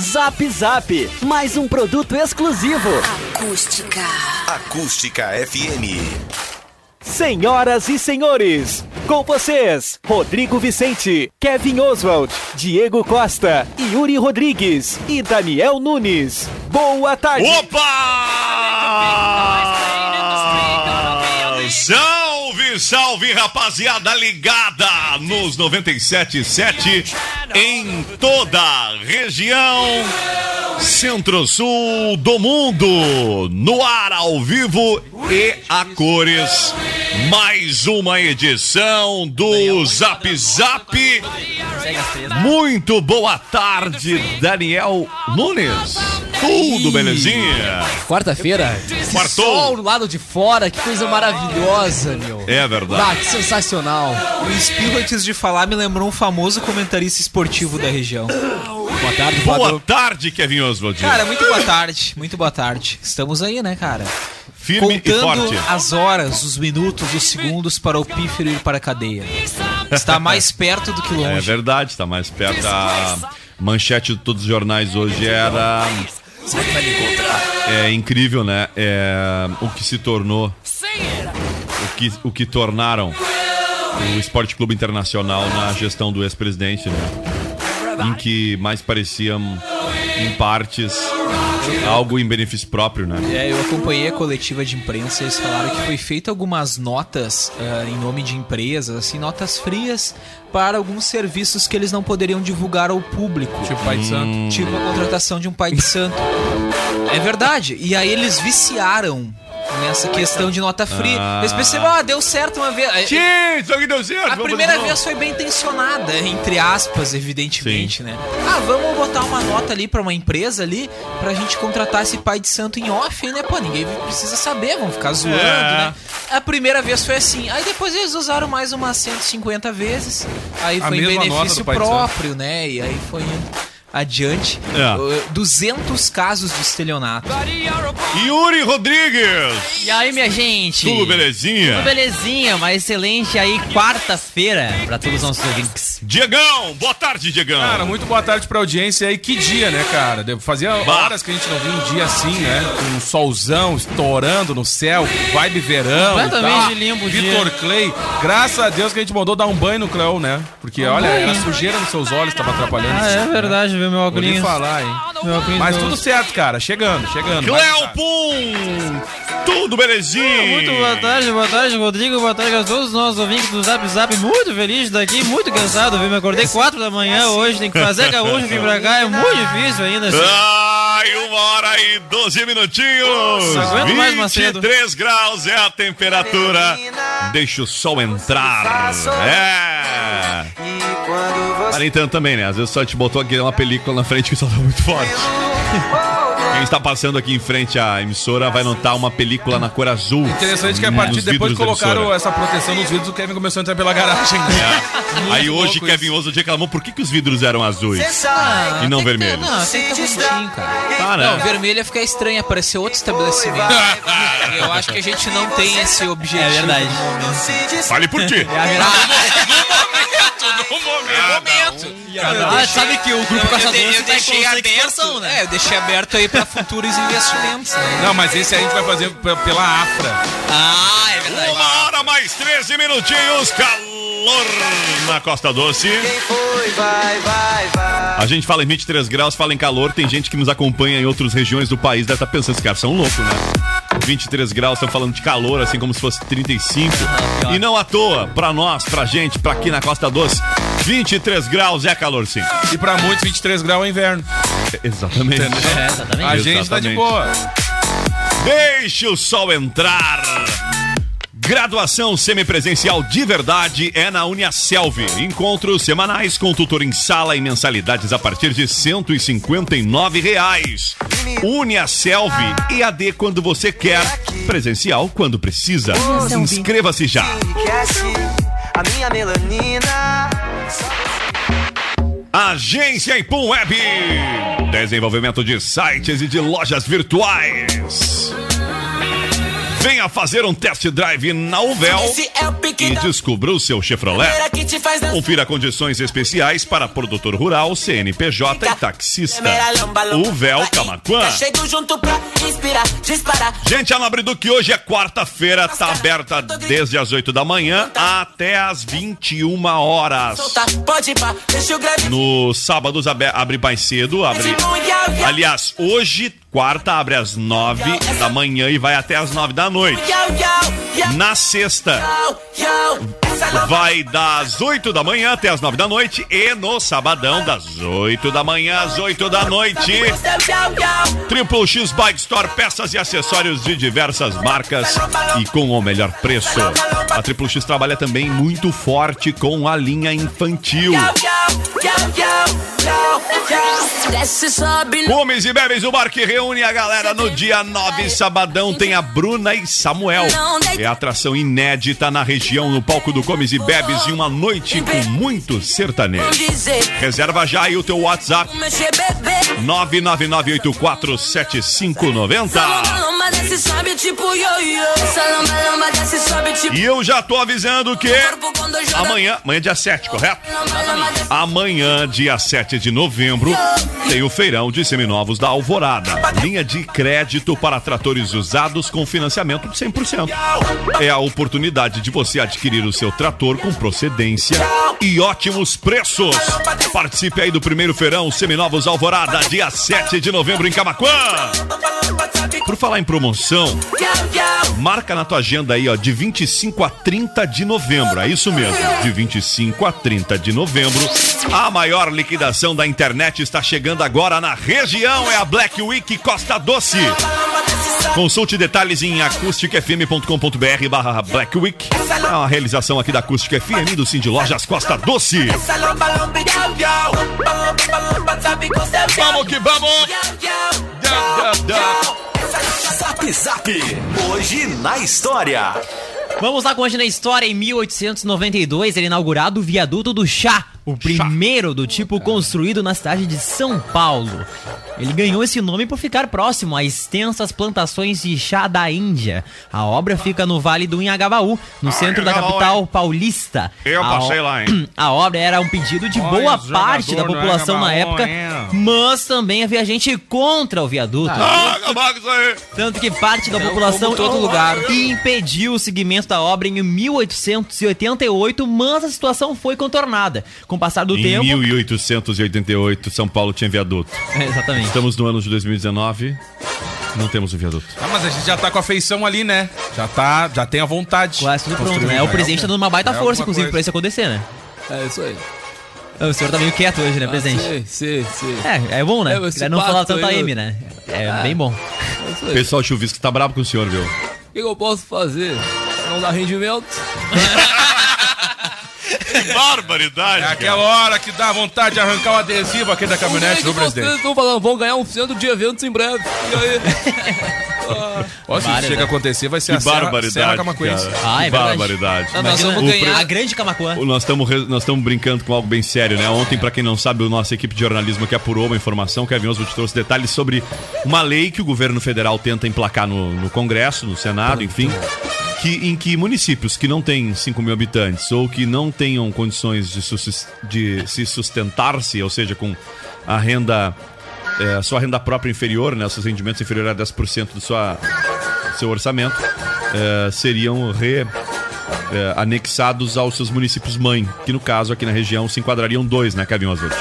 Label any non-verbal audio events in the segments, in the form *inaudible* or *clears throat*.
Zap Zap, mais um produto exclusivo. Acústica. Acústica FM. Senhoras e senhores, com vocês, Rodrigo Vicente, Kevin Oswald, Diego Costa, Yuri Rodrigues e Daniel Nunes. Boa tarde. Opa! Salve, rapaziada ligada nos 97.7 em toda a região centro-sul do mundo, no ar ao vivo e a cores. Mais uma edição do Zap Zap. Muito boa tarde, Daniel Nunes. Tudo belezinha? Quarta-feira. Quartou. Sol do lado de fora, que coisa maravilhosa, meu. É verdade. Ah, que sensacional. O Espirro, antes de falar, me lembrou um famoso comentarista esportivo da região. Boa tarde, Boa Fábio. tarde, Kevin Oswald. Cara, muito boa tarde, muito boa tarde. Estamos aí, né, cara? Firme e Contando forte. as horas, os minutos, os segundos para o pífero ir para a cadeia. Está mais perto do que É longe. verdade, tá mais perto. A manchete de todos os jornais hoje era. É incrível, né? É, o que se tornou. O que, o que tornaram o Esporte Clube Internacional na gestão do ex-presidente, né? Em que mais parecia, em partes, algo em benefício próprio, né? É, eu acompanhei a coletiva de imprensa, eles falaram que foi feito algumas notas ah, em nome de empresas, assim, notas frias para alguns serviços que eles não poderiam divulgar ao público. Tipo Pai de Santo. Tipo a contratação de um pai de santo. É verdade. E aí eles viciaram nessa questão de nota fria. Ah. Eles perceberam, ah, deu certo uma vez. Sim, isso aqui deu certo. A primeira vez foi bem intencionada, entre aspas, evidentemente, né? Ah, vamos botar uma nota ali pra uma empresa ali pra gente contratar esse pai de santo em off, né? Pô, ninguém precisa saber, vão ficar zoando, É. né? A primeira vez foi assim. Aí depois eles usaram mais umas 150 vezes. Aí A foi em benefício próprio, né? E aí foi indo adiante. É. Uh, 200 casos de estelionato. Yuri Rodrigues. E aí, minha gente? Tudo belezinha? Tudo belezinha, uma excelente aí quarta-feira pra todos os nossos ouvintes. Diegão, boa tarde, Diegão. Cara, muito boa tarde pra audiência aí. Que dia, né, cara? Fazia horas que a gente não via um dia assim, né? Com um solzão estourando no céu, vibe verão. Completamente tal. limpo o Vitor Clay. Graças a Deus que a gente mandou dar um banho no Cleo, né? Porque, olha, banho. a sujeira nos seus olhos tava atrapalhando. Ah, é verdade, viu, meu óculos. falar, hein? Mas tudo certo, cara. Chegando, chegando. Vai, Cléo cara. Pum, tudo belezinha? Muito boa tarde, boa tarde, Rodrigo, boa tarde a todos os nossos ouvintes do Zap Zap. Muito feliz daqui, muito cansado, viu? Me acordei 4 da manhã hoje, tem que *laughs* fazer gaúcho, vir pra cá, é muito difícil ainda. assim. Ai, uma hora e 12 minutinhos. Aguento mais, Macedo. 23 graus é a temperatura. Deixa o sol entrar. É. Mas nem tanto também, né? Às vezes só te botou aqui uma película na frente que sol tá muito forte. *laughs* Quem está passando aqui em frente à emissora vai notar uma película na cor azul. Interessante que a partir depois colocaram essa proteção nos vidros, o Kevin começou a entrar pela garagem. né? *laughs* Muito Aí hoje Kevin isso. Oswald reclamou por que, que os vidros eram azuis Ah, e não tem que ter- vermelhos. Não, tem que estar bonitinho, cara. Tá, né? Não, vermelho ia ficar estranho, ia parecer outro estabelecimento. *laughs* Eu acho que a gente não tem esse objetivo. É verdade. Fale por ti. É a verdade. Momento. Ah, sabe que o grupo Eu, Caçador eu tá em deixei aberto, expansão, né? É, eu deixei aberto aí pra futuros investimentos. Né? Não, mas esse a gente vai fazer pela Afra. Ah, é verdade. Uma hora mais 13 minutinhos, calor na Costa Doce. A gente fala em 23 graus, fala em calor. Tem gente que nos acompanha em outras regiões do país, deve estar pensando, esses caras são loucos, né? 23 graus, estão falando de calor, assim como se fosse 35. E não à toa, pra nós, pra gente, pra aqui na Costa Doce, 23 graus é calor sim. E pra muitos, 23 graus é inverno. Exatamente. É, exatamente. A gente tá de Exatamente. boa. Deixe o sol entrar. Graduação semipresencial de verdade é na Uniaselv. Encontros semanais com tutor em sala e mensalidades a partir de 159 reais. Uniaselv, EAD quando você quer, presencial quando precisa. Inscreva-se já. A minha melanina. Agência Ipum Web. Desenvolvimento de sites e de lojas virtuais. Venha fazer um test drive na Uvel é e descubra o seu Chevrolet. Confira condições especiais para produtor rural, CNPJ e taxista. Uvel Camaquã. Disparar. Gente, a Nobre Duque hoje é quarta-feira, tá aberta desde as 8 da manhã até as 21 horas. No sábados abre mais cedo, abre. Aliás, hoje, quarta, abre às 9 da manhã e vai até às 9 da noite. Na sexta, vai das 8 da manhã até as 9 da noite e no sabadão, das 8 da manhã às 8 da noite. Triple X Bike Store, peças e acessórios de diversas marcas e com o melhor preço. A Triple X trabalha também muito forte com a linha infantil. Comes e bebes, o bar que reúne a galera no dia 9, sabadão, tem a Bruna e Samuel. É atração inédita na região, no palco do Comes e Bebes, e uma noite com muito sertanejo. Reserva já aí o teu WhatsApp, Mexer, bebê. 999847590. Desce, sobe tipo ioiô. Essa lomba, lomba desce, sobe tipo E eu já tô avisando que amanhã, amanhã é dia 7, correto? Amanhã, dia 7 de novembro, tem o feirão de seminovos da Alvorada. Linha de crédito para tratores usados com financiamento de 100%. É a oportunidade de você adquirir o seu trator com procedência e ótimos preços. Participe aí do primeiro feirão Seminovos Alvorada, dia 7 de novembro em Camaquã. Por falar em promoção, Marca na tua agenda aí, ó, de 25 a 30 de novembro. É isso mesmo, de 25 a 30 de novembro. A maior liquidação da internet está chegando agora na região. É a Black Week Costa Doce. Consulte detalhes em acusticfm.com.br barra Black Week. É uma realização aqui da Acústica FM do Cindy Lojas Costa Doce. Vamos que vamos! Zap Zap. Hoje na história. Vamos lá com hoje na história. Em 1892, ele inaugurado o viaduto do Chá, o primeiro do tipo construído na cidade de São Paulo. Ele ganhou esse nome por ficar próximo a extensas plantações de chá da Índia. A obra fica no Vale do Inhagabaú, no centro da capital paulista. Eu A passei o- lá, hein? *clears throat* A obra era um pedido de Olha boa parte da população na época, hein? mas também havia gente contra o viaduto. Ah. Tanto que parte da população como todo lugar. impediu o seguimento da obra em 1888, mas a situação foi contornada. Com o passar do Em tempo. 1888, São Paulo tinha viaduto. É, exatamente. Estamos no ano de 2019, não temos o viaduto. Ah, mas a gente já tá com a feição ali, né? Já tá, já tem a vontade. Quase tudo pronto, né? O já presidente tá dando uma baita é força, inclusive, coisa. pra isso acontecer, né? É isso aí. O senhor tá meio quieto hoje, né, presidente? Sim, sim, sim. É, é bom, né? É, não falar tanto a aí, M, né? É bem bom. É isso O pessoal chuvisco tá bravo com o senhor, viu? O que, que eu posso fazer? Não dar rendimento? *laughs* Barbaridade! É aquela hora que dá vontade de arrancar o adesivo aqui da caminhonete do que presidente. Vocês estão falando, vão ganhar um cento de eventos em breve. E aí? *laughs* Ó, se isso chega a acontecer, vai ser Que a Serra, Serra barbaridade, Camacuense. Ah, é que barbaridade. Não, nós vamos ganhar. A grande Camacuã. Nós estamos nós estamos brincando com algo bem sério, né? Ontem, pra quem não sabe, a nossa equipe de jornalismo que apurou uma informação, Kevin Oswald trouxe detalhes sobre uma lei que o governo federal tenta emplacar no, no Congresso, no Senado, enfim, que, em que municípios que não têm 5 mil habitantes ou que não tenham condições de, de se sustentar-se, ou seja, com a renda, é, a sua renda própria inferior, né? Seus rendimentos inferiores a 10% do sua, seu orçamento, é, seriam re, é, anexados aos seus municípios mãe, que no caso aqui na região se enquadrariam dois, né, Kevin Oswald?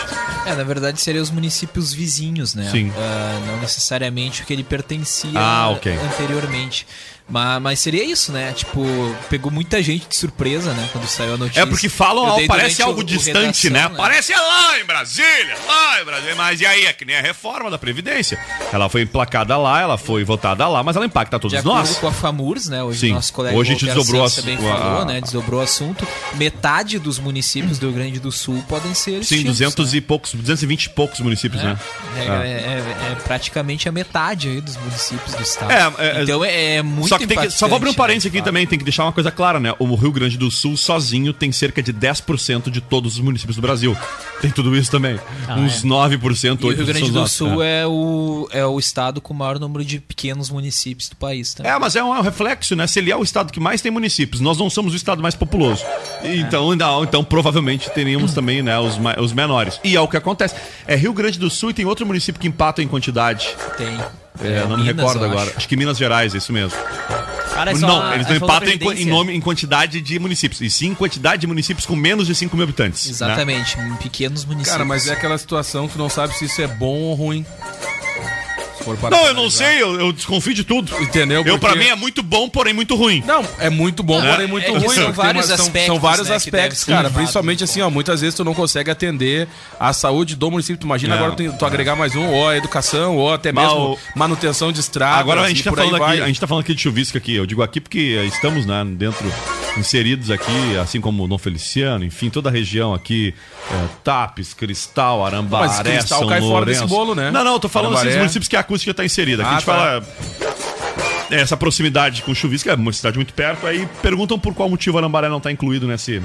É, na verdade seriam os municípios vizinhos, né? Sim. Ah, não necessariamente o que ele pertencia Ah, ok. anteriormente. Mas, mas seria isso, né? Tipo, pegou muita gente de surpresa, né? Quando saiu a notícia. É porque falam, ó, parece algo o- o distante, redação, né? Parece lá em Brasília, lá em Brasília. Mas e aí, é que nem a reforma da Previdência. Ela foi emplacada lá, ela foi votada lá, mas ela impacta De todos acordo nós. com a FAMURS, né? Hoje Sim. o nosso colega Hoje a gente desdobrou a- também falou, a- né? Desdobrou o assunto. Metade dos municípios do Rio Grande do Sul podem ser Sim, extintos, 200 né? e poucos, 220 e poucos municípios, né? É, é- é- é praticamente a metade aí dos municípios do estado. É, é- então é, é muito que tem que, só vou abrir um parênteses né, aqui também, tem que deixar uma coisa clara, né? O Rio Grande do Sul sozinho tem cerca de 10% de todos os municípios do Brasil. Tem tudo isso também. Uns 9%, 8% E o Rio Grande do nossos, Sul é. é. o, é o estado com o maior número de pequenos municípios do país. Tá? É, mas é um reflexo, né? Se ele é o estado que mais tem municípios, nós não somos o estado mais populoso. Então, não, então provavelmente teríamos também, né, os, os menores. E é o que acontece. É Rio Grande do Sul e tem outro município que empata em quantidade. Tem. É, não me Minas, recordo eu agora. acho. Acho. que Minas Gerais, é isso mesmo. Cara, é só- não, eles não empatam em, nome, em quantidade de municípios, e sim em quantidade de municípios com menos de 5 mil habitantes. né? Exatamente, em pequenos municípios. Cara, mas é aquela situação que tu não sabe se isso é bom ou ruim. Não, eu não sei, eu, eu desconfio de tudo. Entendeu? Eu, pra Porque- mim, é muito bom, porém muito ruim. Não, é muito bom, É. porém muito É que ruim. são vários aspectos, São vários né, que aspectos, ser cara. Principalmente em assim, ó, muitas vezes tu não consegue atender a saúde do município. Tu imagina É. agora tu, tu agregar mais um, ou a educação, ou até Mas mesmo o- manutenção de estrada. Agora a gente, tá falando aqui, a gente tá falando aqui de chuvisco aqui. Eu digo aqui porque estamos, né, dentro, inseridos aqui, assim como o Dom Feliciano, enfim, toda a região aqui, é, Tapes, Cristal, Arambaré, Mas Cristal São cai fora Lourenço. desse bolo, né? Não, não, eu tô falando Arambaré. desses municípios que a acústica tá inserida. Aqui Ah, a gente tá. fala... é, Essa proximidade com chuvisco, é uma cidade muito perto, aí perguntam por qual motivo Arambaré não tá incluído nesse,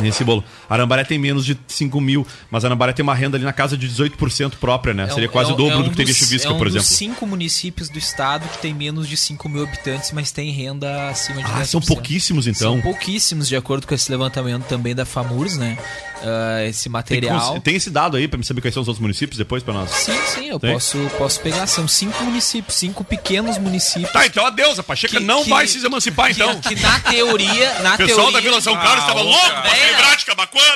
nesse bolo. Arambaré tem menos de 5 mil, mas Arambaré tem uma renda ali na casa de 18% própria, né? É um- Seria quase é o dobro é um do que teria chuvisco, é por exemplo. cinco municípios do estado que tem menos de 5 mil habitantes, mas tem renda acima de Ah, 10%. são pouquíssimos então. São pouquíssimos, de acordo com esse levantamento também da FAMURS, né? Ah, esse Tem, material. cons- tem esse dado aí pra me saber quais são os outros municípios depois pra nós? Sim, sim, eu Tem? posso, posso pegar. São cinco municípios, cinco pequenos municípios. Tá, então adeus, a Pacheca Que- não que- vai se emancipar que, então. que na teoria. Na O pessoal teoria, da Vila São Carlos estava Ah, louco cara. pra se livrar de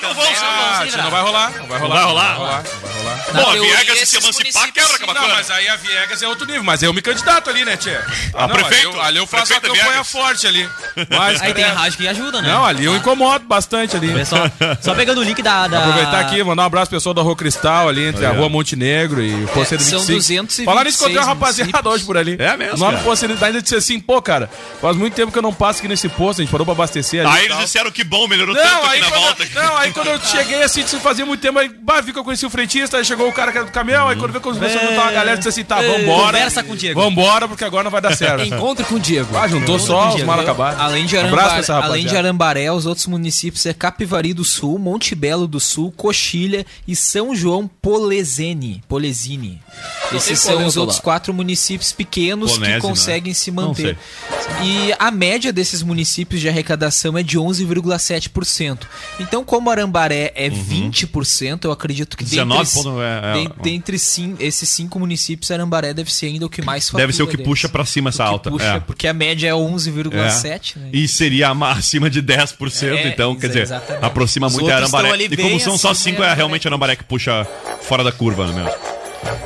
não vão se Ah, não vai rolar. Não vai rolar. vai rolar? Não vai rolar. Não vai rolar. na Pô, a Viegas se emancipar quebra Camacuã. Não, mas aí a Viegas é outro nível. Mas eu me candidato ali, né, Tia? Ah, não, prefeito? Ali eu, ali eu faço a campanha Viegas. forte ali. Mas, Aí tem rádio que ajuda, né? Não, ali eu incomodo bastante ali. Só, só pegando o link da. da... Aproveitar aqui, mandar um abraço pro pessoal da Rua Cristal ali, entre a Olha. Rua Montenegro e o Poceiro são 25. 226 Falar nisso, encontrei uma rapaziada municípios. hoje por ali. É mesmo, O nome cara? do Poceiro ainda disse assim, pô, cara, faz muito tempo que eu não passo aqui nesse posto, a gente parou pra abastecer ali. Aí eles disseram que bom, melhorou tanto Não, aqui aí na quando, volta. eu, não, aí quando eu cheguei assim, disse, fazia muito tempo, aí bah, vi que eu conheci o frentista, aí chegou o cara que era do caminhão, aí quando veio que começou a juntar uma galera, disse assim, tá, vambora. Conversa com o Diego. Vambora, porque agora não vai dar certo. Encontro com o Diego. Ah, juntou só os mal acabados. Além de, Arambaré, além de os outros municípios é Capivari do Sul, Monte Belo do Sul, Coxilha e São João Polesene. Polesine. Esses são os outros quatro municípios pequenos que conseguem se Não manter. E a média desses municípios de arrecadação é de 11,7%. Então, como Arambaré é 20%, eu acredito que 19 dentre, é, é, den- dentre sim, esses cinco municípios, Arambaré deve ser ainda o que mais Deve ser o que fatura puxa deles. pra cima essa alta. puxa, é. Porque a média é 11,7, né? E seria ma- acima de 10%, É, então, quer dizer, exatamente. aproxima Os muito Arambaré. Ali E como são só acima 5, da é realmente a Arambaré que puxa fora da curva, né mesmo?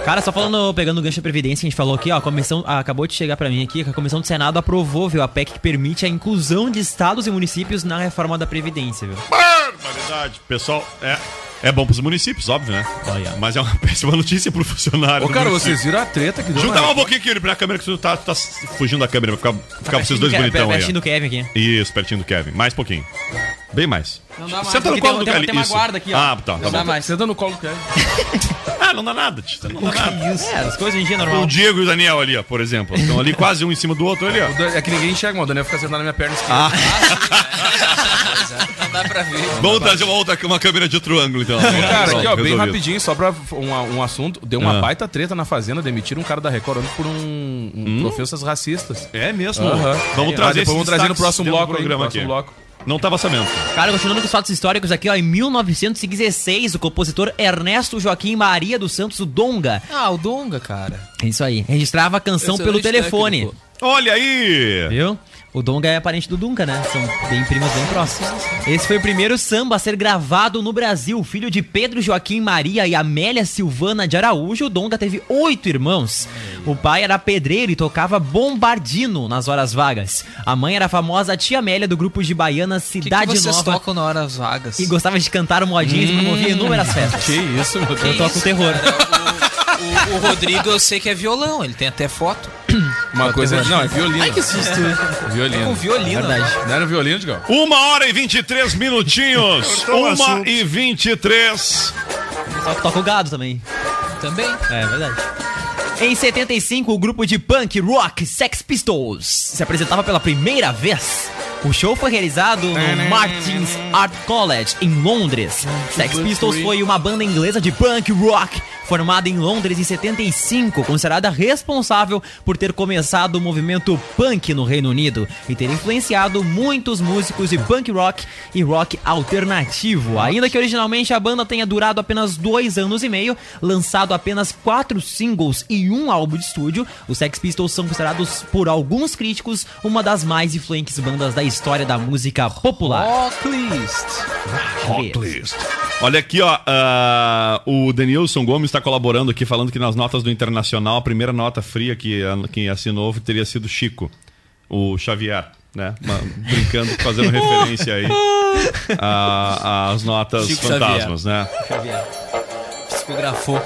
Cara, só falando, pegando o gancho da Previdência, que a gente falou aqui, ó, a comissão, ah, acabou de chegar pra mim aqui, que a Comissão do Senado aprovou, viu, a PEC que permite a inclusão de estados e municípios na reforma da Previdência, viu? Barbaridade. Pessoal, é, é bom pros municípios, óbvio, né? Olha. Mas é uma *laughs* péssima notícia pro funcionário. Ô, cara, município. vocês viram a treta que deu Junta na- um pouquinho aqui, pra câmera que tu tá, tu tá fugindo da câmera, pra ficar, ficar pra vocês dois bonitão aí. Pertinho do. Kevin aqui. Isso, pertinho do Kevin. Mais pouquinho. Bem mais. Não dá mais, Senta no colo tem- do tem- Kevin. tem uma isso. guarda aqui, ó. Ah, tá, tá Não dá bom. mais. Senta no colo do Kevin. *laughs* Ah, não dá nada, tio, não dá *laughs* nada. É, as coisas em dia é normal. O Diego e o Daniel ali, ó, por exemplo. Estão ali quase um em cima do outro ali, ó. É que ninguém enxerga, mano. O Daniel fica sentado na minha perna esquerda. Ah. Não dá pra ver. Vamos trazer uma outra uma câmera de outro ângulo, então. Cara, aqui, ó, bem resolvido. rapidinho, só pra um, um assunto. Deu uma Ah. baita treta na Fazenda, demitiram um cara da Record por um, um ofensas racistas. É mesmo. Aham. Vamos É, trazer vamos trazer no próximo bloco aí, programa no próximo aqui. bloco. Não tava sabendo. Cara, continuando com os fatos históricos aqui, ó, em 1916, o compositor Ernesto Joaquim Maria dos Santos, o Donga, Ah, o Donga, cara. é isso aí, registrava a canção Excelente pelo telefone. técnico. Olha aí! Viu? O Donga é parente do Dunga, né? São bem primos bem próximos. Esse foi o primeiro samba a ser gravado no Brasil. Filho de Pedro Joaquim Maria e Amélia Silvana de Araújo, o Donga teve oito irmãos. O pai era pedreiro e tocava bombardino nas horas vagas. A mãe era a famosa tia Amélia do grupo de baianas O que, que Cidade vocês Nova. tocam na horas vagas? E gostava de cantar o modinho e promovia inúmeras festas. Que isso, meu Deus. Eu toco isso, terror. O, o Rodrigo eu sei que é violão, ele tem até foto. Uma coisa. Não, é violino. Ai, que susto. Violino. Com violino. Verdade. Não era violino, Digão? Uma hora e 23 minutinhos. *laughs* Uma e 23. Só que toca o gado também. Também. É verdade. Em 75, o grupo de punk rock Sex Pistols se apresentava pela primeira vez. O show foi realizado no Martins Art College, em Londres. Sex Pistols foi uma banda inglesa de punk rock formada em Londres em 75, considerada responsável por ter começado o movimento punk no Reino Unido e ter influenciado muitos músicos de punk rock e rock alternativo. Ainda que originalmente a banda tenha durado apenas dois anos e meio, lançado apenas quatro singles e um álbum de estúdio, os Sex Pistols são considerados por alguns críticos uma das mais influentes bandas da história da música popular. Hot Olha aqui, ó. ah, o Denilson Gomes está colaborando aqui, falando que nas notas do Internacional, a primeira nota fria que, quem assinou teria sido Chico, o Xavier, né? Brincando, fazendo referência aí a- *laughs* às notas Chico fantasmas, né? Psicografou.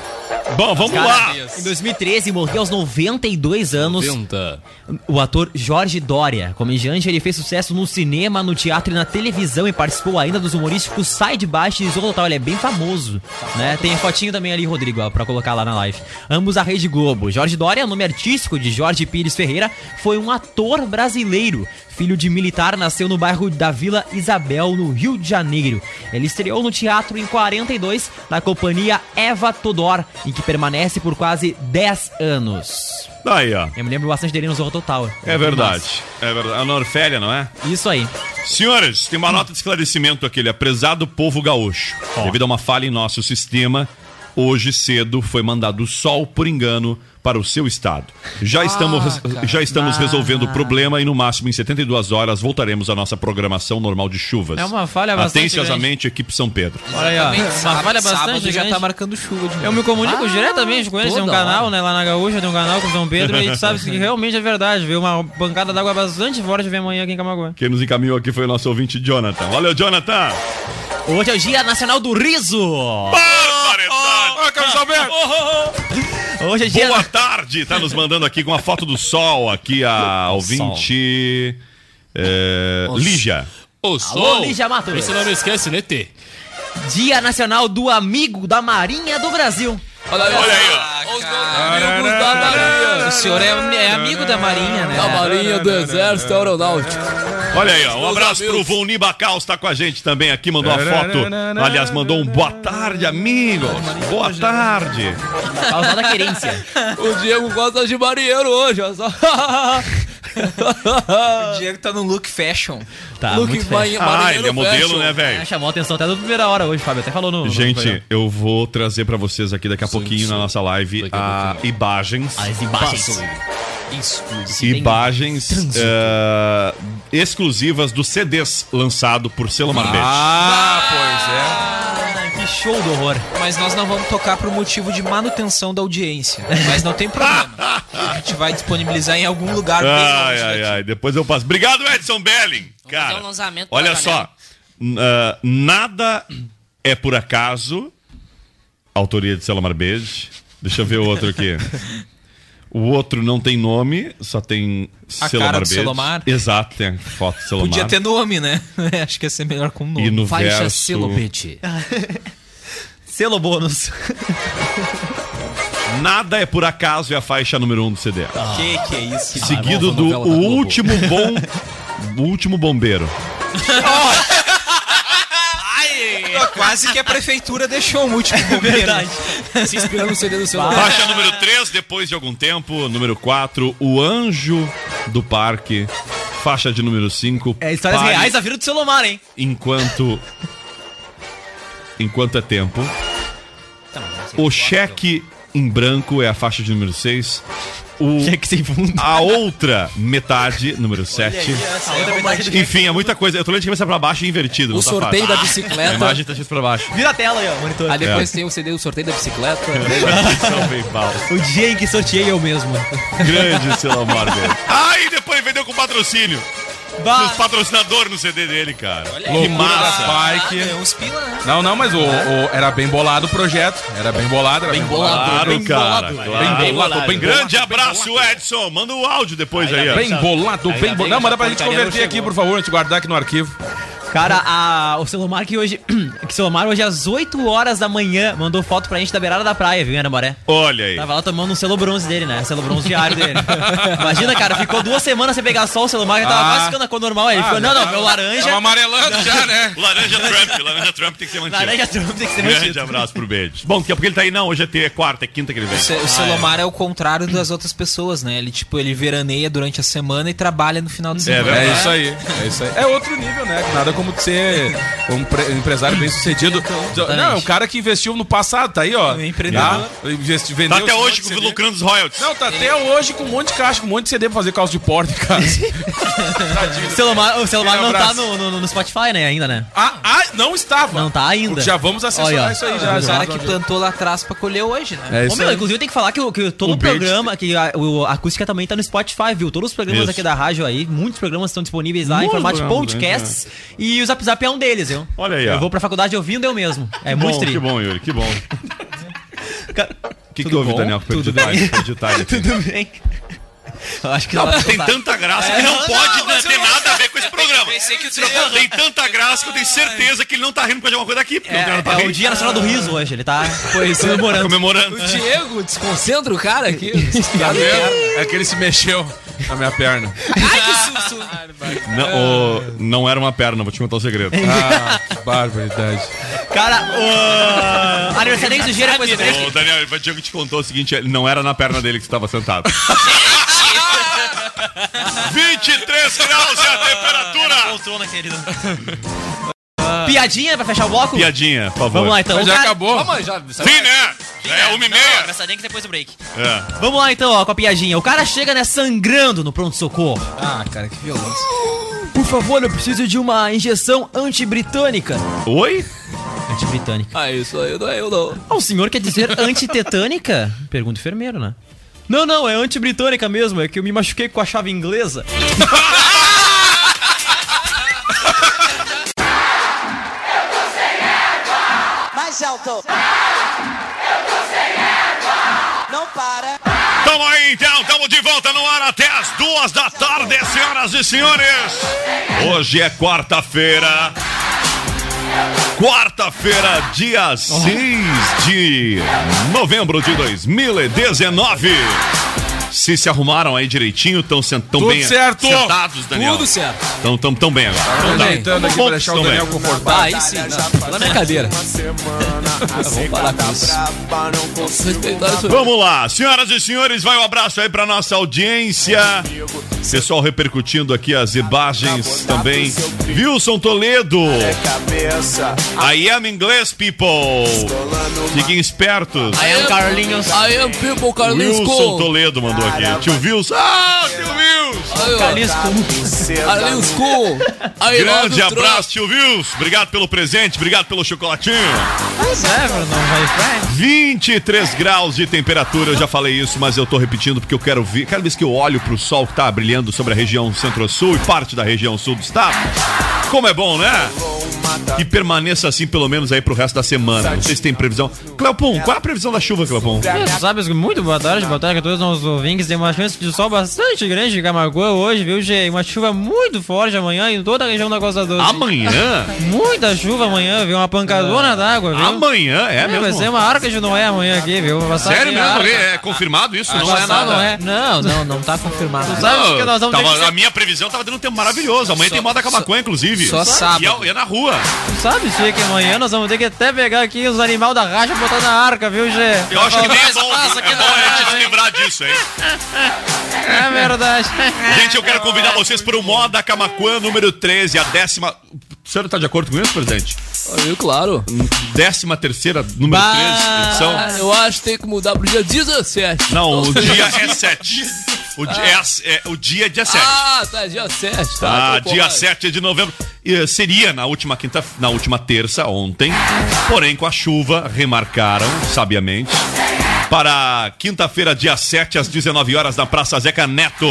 Bom, vamos lá. Em 2013, morreu aos 92 anos o ator Jorge Dória. Comediante, ele fez sucesso no cinema, no teatro e na televisão e participou ainda dos humorísticos Sai de Baixo e Zorro Total. Ele é bem famoso, né? Tem a fotinho também ali, Rodrigo, ó, pra colocar lá na live. Ambos da Rede Globo. Jorge Dória, nome artístico de Jorge Pires Ferreira, foi um ator brasileiro. Filho de militar, nasceu no bairro da Vila Isabel, no Rio de Janeiro. Ele estreou no teatro em 42, na companhia Eva Todor, em que permanece por quase 10 anos. Daí, ó. Eu me lembro bastante dele no Zorro Total. É verdade. É verdade. A Norfélia, não é? Isso aí. Senhores, tem uma nota de esclarecimento aqui. Ele é prezado povo gaúcho. Devido a uma falha em nosso sistema, hoje cedo foi mandado o sol por engano para o seu estado. Já estamos, já estamos resolvendo o problema e no máximo em 72 horas voltaremos à nossa programação normal de chuvas. É uma falha bastante Atenciosamente, equipe São Pedro. Olha aí, ó. Uma sábado- falha sábado bastante já grande. tá marcando chuva de novo. Eu me comunico diretamente com eles, tem um canal, hora. né, lá na Gaúcha, tem um canal com o São Pedro, e a gente sabe que realmente é verdade, veio uma pancada d'água bastante forte vem amanhã aqui em Camaguã. Quem nos encaminhou aqui foi o nosso ouvinte Jonathan. Valeu, Jonathan! Hoje é o Dia Nacional do Riso! Barbaridade! Ô, Carlos Alberto! Hoje é dia... Boa tarde! Tá nos mandando aqui com a foto do sol aqui a ouvinte. É, Lígia. Ô, Alô, Lígia Matos! Você não me esquece, né, Tê? Dia Nacional do Amigo da Marinha do Brasil! Olha aí, Olha aí, ó. Os amigos da Marinha. O senhor é, é amigo da Marinha, né? Da Marinha do Exército Aeronáutico. Olha aí, ó. Um abraço amigos. pro Voni Bacal, está com a gente também aqui, mandou uma foto. Aliás, mandou um boa tarde, amigos. Boa tarde. Causada querência. O Diego gosta de marinheiro hoje, só. O Diego tá no look fashion. Tá, Look muito feio. Ah, ele é modelo, fashion. né, É, velho? chamou a atenção até da primeira hora hoje, Fábio. Até falou no. no Gente, programa. eu vou trazer pra vocês aqui daqui a pouquinho na nossa live a a imagens. As imagens. Imagens eh, exclusivas dos CDs lançado por Selo Marbete. Ah, Ah, que show do horror. Mas nós não vamos tocar por motivo de manutenção da audiência. Mas não tem problema. *laughs* A gente vai disponibilizar em algum lugar Ai, ai, daqui. ai. Depois eu passo. Obrigado, Edson Belling. Cara, fazer um lançamento olha só. ah, nada é por acaso. Autoria de Selomar Beijo. Deixa eu ver o outro aqui. *laughs* O outro não tem nome, só tem A Selomar cara do. Selomar. Exato, tem a foto do Selomar. Podia ter nome, né? *laughs* Acho que ia ser melhor com nome. E no verso... *laughs* Selo bônus. *laughs* Nada é por acaso é a faixa número um do CD. Que que é isso? Seguido nova do O. Último Bom... o Último Bombeiro. Quase que a prefeitura deixou o último *laughs* bombeiro. *laughs* Se inspirando no CD do celular. Faixa número 3, depois de algum tempo. Número 4, O Anjo do Parque. Faixa de número 5. É histórias reais da vida do Selomar, hein? Enquanto. Enquanto é tempo. O cheque em branco é a faixa de número 6. O, Tinha que ser fundo. a outra metade, número 7. Enfim, é muita coisa. Eu tô lendo de cabeça pra baixo e invertido. O não tá sorteio fácil. da A bicicleta. imagem tá de pra baixo. Vira a tela aí, ó, monitor. Aí depois É. tem o CD do sorteio da bicicleta. *laughs* O dia em que sorteei eu mesmo. Grande dele. Ah, e depois vendeu com patrocínio. Bah. Os patrocinadores no CD dele, cara. Que Loucura massa. da bike. Ganhou uns pila, né? Não, não, mas o, o- era bem bolado o projeto. Era bem bolado, era bem, bolado. Claro, Bem cara. bolado. claro. Bem bolado, bem Grande abraço, Edson. Manda o áudio depois aí, ó. Bem bolado, bem bolado. Não, manda pra gente converter aqui, por favor, a gente guardar aqui no arquivo. Cara, a, o Celomar que hoje. *clears throat* que o Celomar hoje às 8 horas da manhã mandou foto pra gente da beirada da praia, viu, Anamoré? Olha aí. Tava lá tomando um selo bronze dele, né? Selo bronze diário dele. *laughs* Imagina, cara, ficou duas semanas sem pegar sol, o Celomar já tava Ah. quase ficando a cor normal. Aí ele falou: não, não, meu laranja. Tava amarelando já, né? *laughs* Laranja Trump. Laranja Trump tem que ser mantido. Laranja Trump tem que ser Grande mantido. abraço pro Beijo. Bom, daqui a pouco ele tá aí, não. Hoje é, ter- é quarta, é quinta que ele vem. O, Ce- o Selomar é o contrário das outras pessoas, né? Ele, tipo, ele veraneia durante a semana e trabalha no final de semana. verdade. É isso aí, é isso aí. É outro nível, né? Nada como ser um pre- empresário bem sucedido. Não, é um cara que investiu no passado, tá aí, ó. Um empreendedor. Tá? Investi, Tá vendeu até esse hoje CD. lucrando os royalties. Não, tá até hoje com um monte de caixa, com um monte de CD pra fazer calça de porta em casa. O Celomar, o Aquele não tá no, no- no Spotify, né, ainda, né? ah, ah, não estava. Não tá ainda. Já vamos assessorar ó. isso aí, já. O cara já. que plantou lá atrás pra colher hoje, né? É Ô, meu, inclusive tem que falar que, que todo O programa, que a, o- acústica também tá no Spotify, viu? Todos os programas Isso. aqui da rádio aí, muitos programas estão disponíveis lá em Muitos formato de podcasts. E o Zap Zap é um deles, viu? Olha aí, ó. Eu vou pra faculdade ouvindo eu mesmo. É Que muito bom, que bom, Yuri, que bom. O que, que houve, bom? Daniel? Perdi Tudo o time, bem. perdi o time aqui. Tudo bem. Eu acho que Não, ela- tem tanta graça que não, não, pode não, ter eu não- nada a ver com esse programa. pensei que o Tem tanta graça que eu tenho certeza que ele não tá rindo por alguma coisa daqui. Porque não tem É, é o Dia Nacional do Riso hoje, ele tá Pois é. comemorando. comemorando. O Diego desconcentra o cara aqui. *laughs* Tá? É que ele se mexeu na minha perna. *laughs* Ai, que susto! Não, o- não era uma perna, vou te contar o segredo. Ah, que barbaridade. Cara, o aniversariante do dia depois do break. Ô, Daniel, o Diego te contou o seguinte: não era na perna dele que você estava sentado. *laughs* 23 graus é a temperatura! Poltrona, querido. Piadinha pra fechar o bloco? Piadinha, por favor. Vamos lá então. Mas já cara- acabou? Vamos, já. Sim, né? Já é uma e meia. Engraçadinho que depois do break. É. Vamos lá então, ó, com a piadinha. O cara chega, né, sangrando no pronto-socorro. Ah, cara, que violência. Por favor, eu preciso de uma injeção antibritânica. Oi? Antibritânica. Ah, isso aí não é eu, não. Ah, o senhor quer dizer antitetânica? *laughs* Pergunta o enfermeiro, né? Não, não, é antibritânica mesmo, é que eu me machuquei com a chave inglesa. *laughs* então, tamo de volta no ar até as duas da tarde, senhoras e senhores. Hoje é quarta-feira. Quarta-feira, dia 6 de novembro de 2019. Se se arrumaram aí direitinho, estão Tudo bem certo. sentados, Daniel. Tudo certo. Estão tão, tão bem agora. Então tá. ajeitando aqui pra deixar o tão Daniel confortável. Ah, aí sim. Não, na minha cadeira. Vamos parar com isso. Vamos lá, senhoras e senhores, vai um abraço aí pra nossa audiência. Pessoal repercutindo aqui as imagens também. Wilson Toledo. I am inglês, people. Fiquem espertos. Aí é o Carlinhos. I am people, Carlinhos Wilson. Toledo mandou aqui. Tio Wilson. Ah, tio Wilson. Cole. Aí, Grande abraço, tio Wilson. Obrigado pelo presente, obrigado pelo chocolatinho. É, não vai frente. 23 graus de temperatura, eu já falei isso, mas eu tô repetindo porque eu quero ver. Cada vez que eu olho pro sol que tá brilhando sobre a região centro-sul e parte da região sul do estado, como é bom, né? Que permaneça assim pelo menos aí pro resto da semana. Não sei se tem previsão. Cleopon, qual é a previsão da chuva, Cleopon? Tu sabes, muito boa tarde, boa tarde a todos os nossos ouvintes. Tem uma chance de sol bastante grande em Camacuã hoje, viu, Gê? Uma chuva muito forte amanhã em toda a região da Costa Doce. Amanhã? Muita chuva amanhã, viu? Uma pancadona d'água, viu? Amanhã, é, É, vai mesmo? ser uma arca de Noé amanhã aqui, viu? Vai Sério mesmo? É confirmado isso? Não Vai é nada. Noé. Não, não, não tá confirmado. Tu sabe que nós vamos Tava- que A minha previsão tava dando um tempo maravilhoso. Amanhã tem moda Camacuã, inclusive. só sábado. E é, é na rua. Tu sabe, Gê, que amanhã nós vamos ter que até pegar aqui os animais da racha e botar na arca, viu, Gê? Eu acho que nem é bom, é bom a gente se livrar disso, hein? É verdade. Gente, eu quero convidar vocês para o Moda Camacuã número 13, a décima. O senhor tá de acordo com isso, presidente? Aí, claro. Décima terceira, número Bah. 13 edição. Eu acho que tem que mudar pro dia 17. Não, o dia é 7. *laughs* O dia é, é- o dia é dia 7. Ah, tá, dia 7. Ah, Tá, tô dia porra. 7 de novembro. E, seria na última quinta, na última terça, ontem. Porém, com a chuva, remarcaram, sabiamente. Para quinta-feira, dia 7, às 19 horas, na Praça Zeca Neto.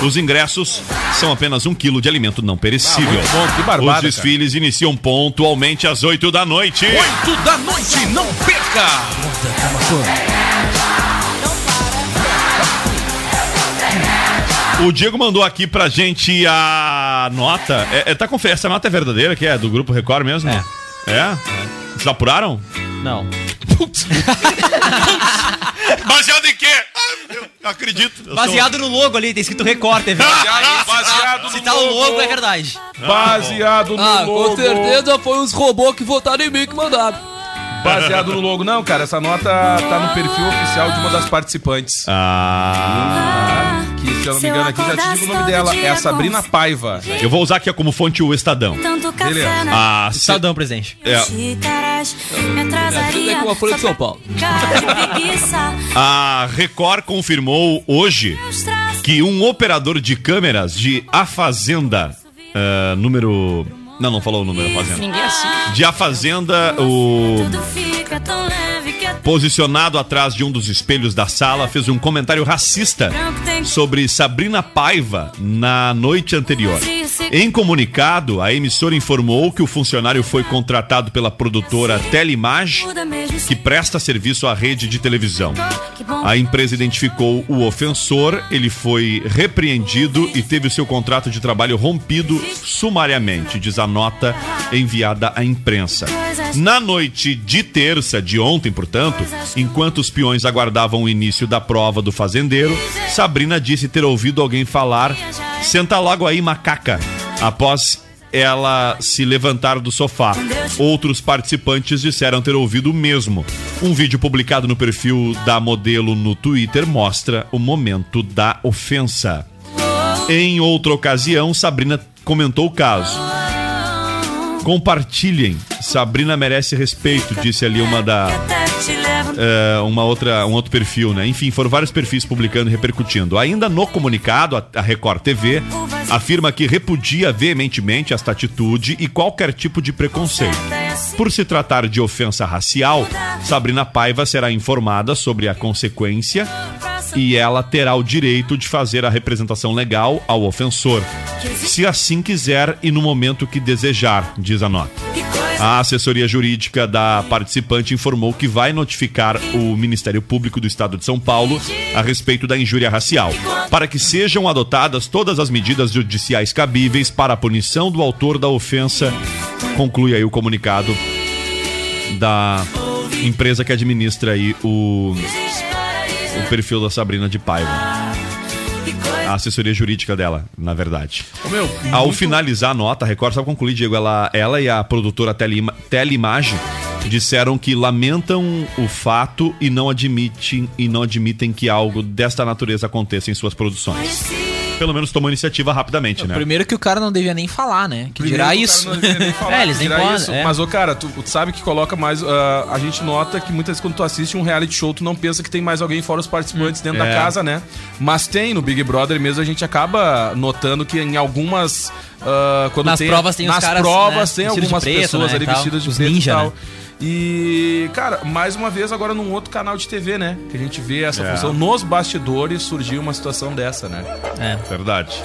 Os ingressos são apenas um quilo de alimento não perecível. Ah, bom, que barbada, Os desfiles iniciam pontualmente às 8 da noite. 8 da noite, não perca! O Diego mandou aqui pra gente a nota. É, é, tá com essa nota é verdadeira, que é do Grupo Record mesmo? É. É? Vocês apuraram? Não. Baseado em quê? Ah, eu acredito. Eu sou- Baseado no logo ali, tem escrito Record TV. *laughs* Baseado Se tá o logo, é verdade. Baseado no Ah, logo. com certeza foi os robôs que votaram em mim que mandaram. *laughs* Baseado no logo. Não, cara, essa nota tá no perfil oficial de uma das participantes. Ah. Se eu não me engano aqui, já te digo o nome dela. É a Sabrina Paiva. Eu vou usar aqui como fonte o Estadão. Beleza. Ah, se- Estadão presente. é, Tudo é com a Folha de São Paulo. *laughs* a Record confirmou hoje que um operador de câmeras de A Fazenda, ah, número. Não, não falou o número da Fazenda. Ninguém assiste. De A Fazenda, o. Posicionado atrás de um dos espelhos da sala, fez um comentário racista sobre Sabrina Paiva na noite anterior. Em comunicado, a emissora informou que o funcionário foi contratado pela produtora Telimage, que presta serviço à rede de televisão. A empresa identificou o ofensor, ele foi repreendido e teve o seu contrato de trabalho rompido sumariamente, diz a nota enviada à imprensa. Na noite de terça de ontem, portanto, enquanto os peões aguardavam o início da prova do fazendeiro, Sabrina disse ter ouvido alguém falar: "Senta logo aí, macaca". Após ela se levantar do sofá. Outros participantes disseram ter ouvido o mesmo. Um vídeo publicado no perfil da modelo no Twitter mostra o momento da ofensa. Em outra ocasião, Sabrina comentou o caso. Compartilhem. Sabrina merece respeito, disse ali uma da é, uma outra, um outro perfil, né? Enfim, foram vários perfis publicando e repercutindo. Ainda no comunicado, a, a Record TV afirma que repudia veementemente esta atitude e qualquer tipo de preconceito. Por se tratar de ofensa racial, Sabrina Paiva será informada sobre a consequência e ela terá o direito de fazer a representação legal ao ofensor, se assim quiser e no momento que desejar, diz a nota. A assessoria jurídica da participante informou que vai notificar o Ministério Público do Estado de São Paulo a respeito da injúria racial, para que sejam adotadas todas as medidas judiciais cabíveis para a punição do autor da ofensa. Conclui aí o comunicado da empresa que administra aí o, o perfil da Sabrina de Paiva. A assessoria jurídica dela, na verdade. Meu, Ao muito- finalizar a nota, a Record só concluir, Diego, ela, ela e a produtora Telima, Telimage disseram que lamentam o fato e não admitem e não admitem que algo desta natureza aconteça em suas produções. Pelo menos tomou iniciativa rapidamente, né? Primeiro que o cara não devia nem falar, né? Que Primeiro dirá cara isso. não deveria nem *laughs* falar, É, eles nem podem, é. Mas, ô, cara, tu, tu sabe que coloca mais. ah, a gente nota que muitas vezes quando tu assiste um reality show, tu não pensa que tem mais alguém fora os participantes dentro É. da casa, né? Mas tem no Big Brother mesmo, a gente acaba notando que em algumas. ah, quando Nas tem, provas tem os nas caras, provas né, tem algumas preto, pessoas né, ali tal. vestidas de Os preto ninja, e tal. né? E, cara, mais uma vez agora num outro canal de TV, né? Que a gente vê essa É. função. Nos bastidores surgiu uma situação dessa, né? É. Verdade.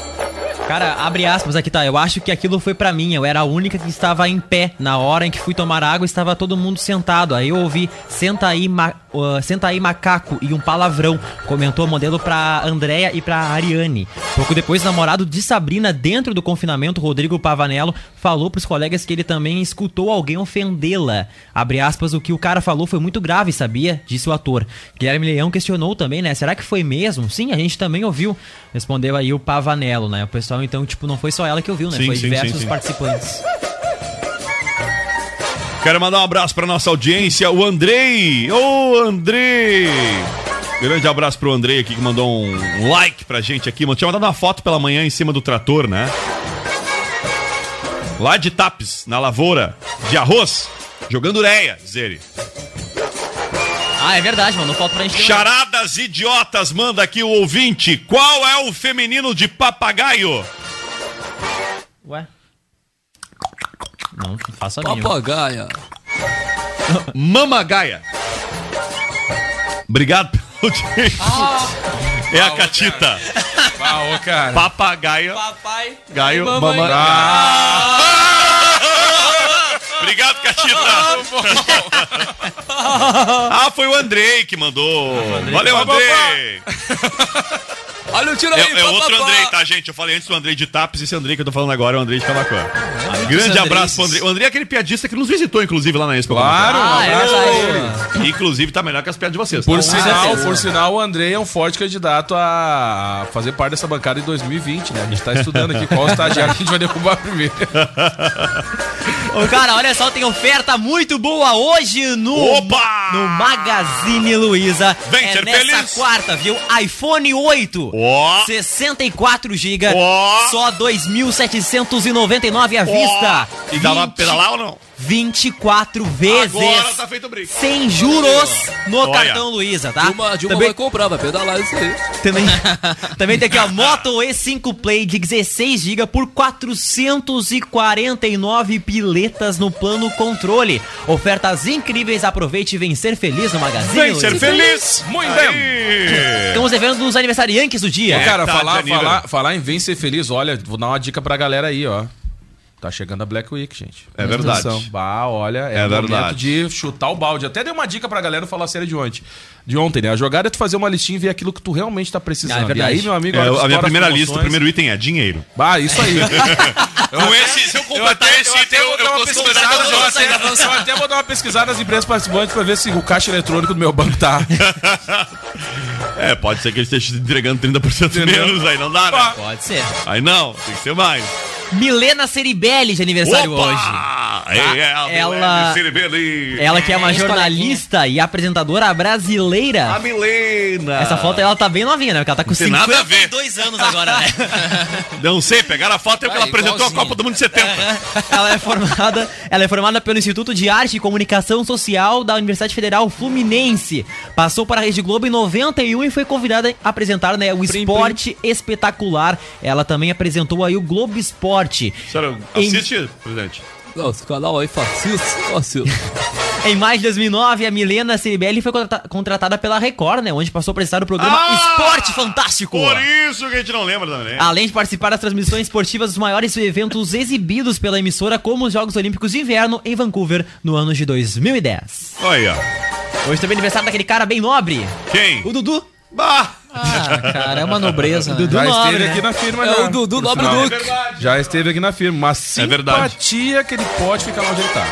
Cara, abre aspas aqui, tá? Eu acho que aquilo foi pra mim. Eu era a única que estava em pé. Na hora em que fui tomar água, estava todo mundo sentado. Aí eu ouvi, senta aí, ma uh, senta aí macaco e um palavrão. Comentou o modelo pra Andréia e pra Ariane. Pouco depois, o namorado de Sabrina, dentro do confinamento, Rodrigo Pavanello, falou pros colegas que ele também escutou alguém ofendê-la. Abre aspas, o que o cara falou foi muito grave, sabia? Disse o ator. Guilherme Leão questionou também, né? Será que foi mesmo? Sim, a gente também ouviu. Respondeu aí o Pavanello, né? O pessoal, então, tipo, não foi só ela que ouviu, né? Sim, foi sim, diversos sim, participantes. Quero mandar um abraço para nossa audiência, o Andrei. Ô, Andrei! Grande abraço pro Andrei aqui que mandou um like pra gente aqui. Tinha mandado uma foto pela manhã em cima do trator, né? Lá de Tapes, na lavoura. de arroz, jogando ureia, diz ele. Ah, é verdade, mano. Falta pra gente. Charadas idiotas, manda aqui o ouvinte. Qual é o feminino de papagaio? Ué? Não, não faço a mínima. Papagaia. *laughs* Mamagaia. Obrigado pelo dia. É a Catita. Ah, ô, cara. Papagaia. Papai. Gaio, mamãe. mamãe. Ah, Obrigado, Catita. ah, foi o Andrei que mandou. Valeu, Andrei. Olha o tiro aí, É, é outro papapá. Andrei, tá, gente? Eu falei antes do Andrei de Tapes, esse Andrei que eu tô falando agora é o Andrei de Cavacuã. Grande Andreis. abraço pro Andrei. O Andrei é aquele piadista que nos visitou, inclusive, lá na Expo. Claro, um Ah, é abraço verdade. a ele. Inclusive, tá melhor que as piadas de vocês. Por tá? sinal, por sinal, o Andrei é um forte candidato a fazer parte dessa bancada em 2020, né? A gente tá estudando aqui qual estagiário que a gente vai derrubar primeiro. *laughs* Ô, cara, olha só, tem oferta muito boa hoje no, Opa! no Magazine Luiza. Vem é ser nessa feliz. quarta, viu? iPhone 8. Ó. 64 GB. Ó. Só 2.799 à vista. E dá pra 20 pedalar ou não? 24 vezes. Agora tá feito o brinco. Sem juros no Olha. cartão Luiza, tá? Dilma, Dilma Também- vai comprar, vai pedalar isso aí. também, *laughs* também tem aqui, ó, Moto E5 Play de 16 GB por 449 piletas no plano controle. Ofertas incríveis, aproveite e vem ser feliz no Magazine. Vem ser feliz! Muito Aí. Estamos devendo dos aniversariantes do dia. Ô, cara, tá falar, falar, falar em Vem Ser Feliz, olha, vou dar uma dica pra galera aí, ó. Tá chegando a Black Week, gente. É verdade. atenção. Bah, olha, é, É momento verdade. de chutar o balde. Até dei uma dica pra galera falar a série de ontem. De ontem, né? A jogada é tu fazer uma listinha e ver aquilo que tu realmente tá precisando. Ah, é e aí, meu amigo, É, a minha primeira lista, o primeiro item é dinheiro. Bah, isso aí. *laughs* Com esse, se eu completar esse eu item, eu, eu consigo eu eu até vou dar uma pesquisada nas empresas participantes pra ver se o caixa eletrônico do meu banco tá. *laughs* É, pode ser que ele esteja entregando 30% menos, aí não dá, né? Pode ser. Aí não, tem que ser mais. Milena Ceribelli de aniversário Opa! hoje. É, ela, Ela- Ciribeli. Ela que é uma jornalista e apresentadora brasileira. A Milena. Essa foto ela tá bem novinha, né? Porque ela tá com Tem nada a ver. 52 anos agora, né? *laughs* Não sei, pegaram a foto é porque Ah, ela apresentou a. Copa do Mundo de 70. *laughs* ela é formada, ela é formada pelo Instituto de Arte e Comunicação Social da Universidade Federal Fluminense. Passou para a Rede Globo em 91 e foi convidada a apresentar, né, o Esporte Espetacular. Ela também apresentou aí o Globo Esporte. Sério, Em- assiste, presidente. Nossa, o canal aí fascista. *laughs* Em maio de 2009, a Milena Ciribelli foi contrata- contratada pela Record, né, onde passou a apresentar o programa Ah! Esporte Fantástico. Por isso que a gente não lembra também. Além de participar das transmissões esportivas dos maiores eventos exibidos pela emissora, como os Jogos Olímpicos de Inverno em Vancouver no ano de 2010. Olha aí, ó. Hoje também é aniversário daquele cara bem nobre, Quem? o Dudu. Bah! Ah, cara, é uma nobreza. né? Dudu Já nobre, esteve né? aqui na firma, É já. o Dudu Nobre sinal. Duque. verdade. Já esteve aqui na firma. Mas É verdade. simpatia que ele pode ficar lá onde ele tá.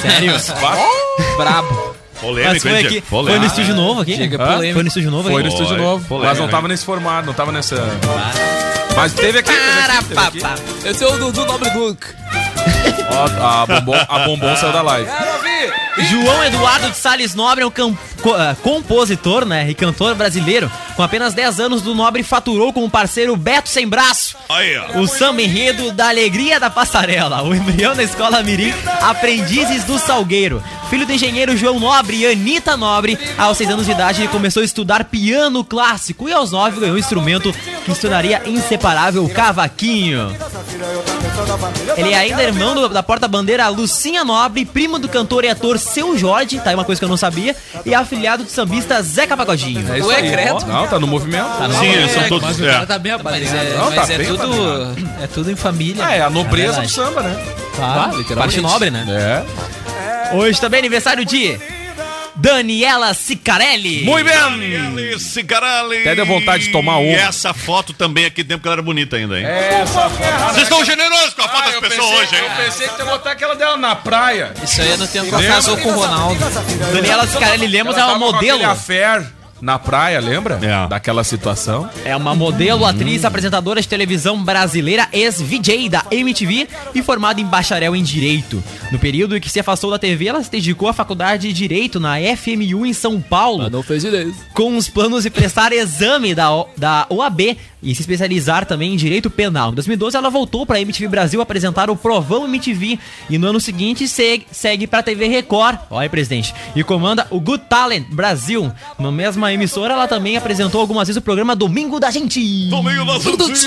Sério? *laughs* Brabo. Polêmico, Mas foi aqui, Diego? foi no Polêmico. estúdio novo aqui? Chega polêmico. Foi no estúdio novo Foi no estúdio Foi, novo, polêmico, mas não tava nesse formato, não tava nessa. Mas teve aqui. Teve aqui, teve aqui. Esse é o Dudu Nobre Duque. Ó, a bombom, a bombom saiu da live. João Eduardo de Sales Nobre é um cam- co- ah, compositor né, e cantor brasileiro. Com apenas 10 anos, do Nobre faturou com o parceiro Beto Sem Braço. Aí, ó. O samba enredo da alegria da passarela, o embrião da escola Mirim, aprendizes do Salgueiro. Filho do engenheiro João Nobre e Anitta Nobre, aos 6 anos de idade ele começou a estudar piano clássico e aos 9 ganhou um instrumento que se tornaria inseparável, o cavaquinho. Ele é ainda irmão do- da porta-bandeira Lucinha Nobre, primo do cantor e ator Seu Jorge, tá aí uma coisa que eu não sabia, e afiliado do sambista Zeca Pagodinho. É isso Ué, aí. credo. Não, tá no movimento. Sim, eles são Mas todos. o é. cara tá bem Mas aparelhado. é, Não, mas tá é bem tudo. É tudo em família. É, a nobreza É do samba, né? Claro, literalmente. parte nobre, né? É. Hoje também é aniversário de Daniela Sicarelli. Muito bem! Cicarelli, Cicarelli. Até deu vontade de tomar uma. E essa foto também aqui tempo que ela era bonita ainda, hein? Essa foto. Vocês estão generosos com a foto Ah, das eu pessoas pensei- hoje, hein? Eu pensei que ia botar aquela dela na praia. Isso aí é no tempo que ela casou com o Ronaldo. Daniela Sicarelli Lemos é Ela uma modelo. affair na praia, lembra? É. Daquela situação. É uma modelo, atriz, apresentadora de televisão brasileira, ex-VJ da MTV e formada em bacharel em Direito. No período em que se afastou da TV, ela se dedicou à faculdade de Direito na FMU em São Paulo. Mas não fez direito. com os planos de prestar exame da, O- da OAB e se especializar também em direito penal. Em 2012 ela voltou para a MTV Brasil apresentar o Provão MTV e no ano seguinte segue, segue para a TV Record, olha presidente, e comanda o Good Talent Brasil. Na mesma emissora ela também apresentou algumas vezes o programa Domingo da Gente. Domingo da Gente.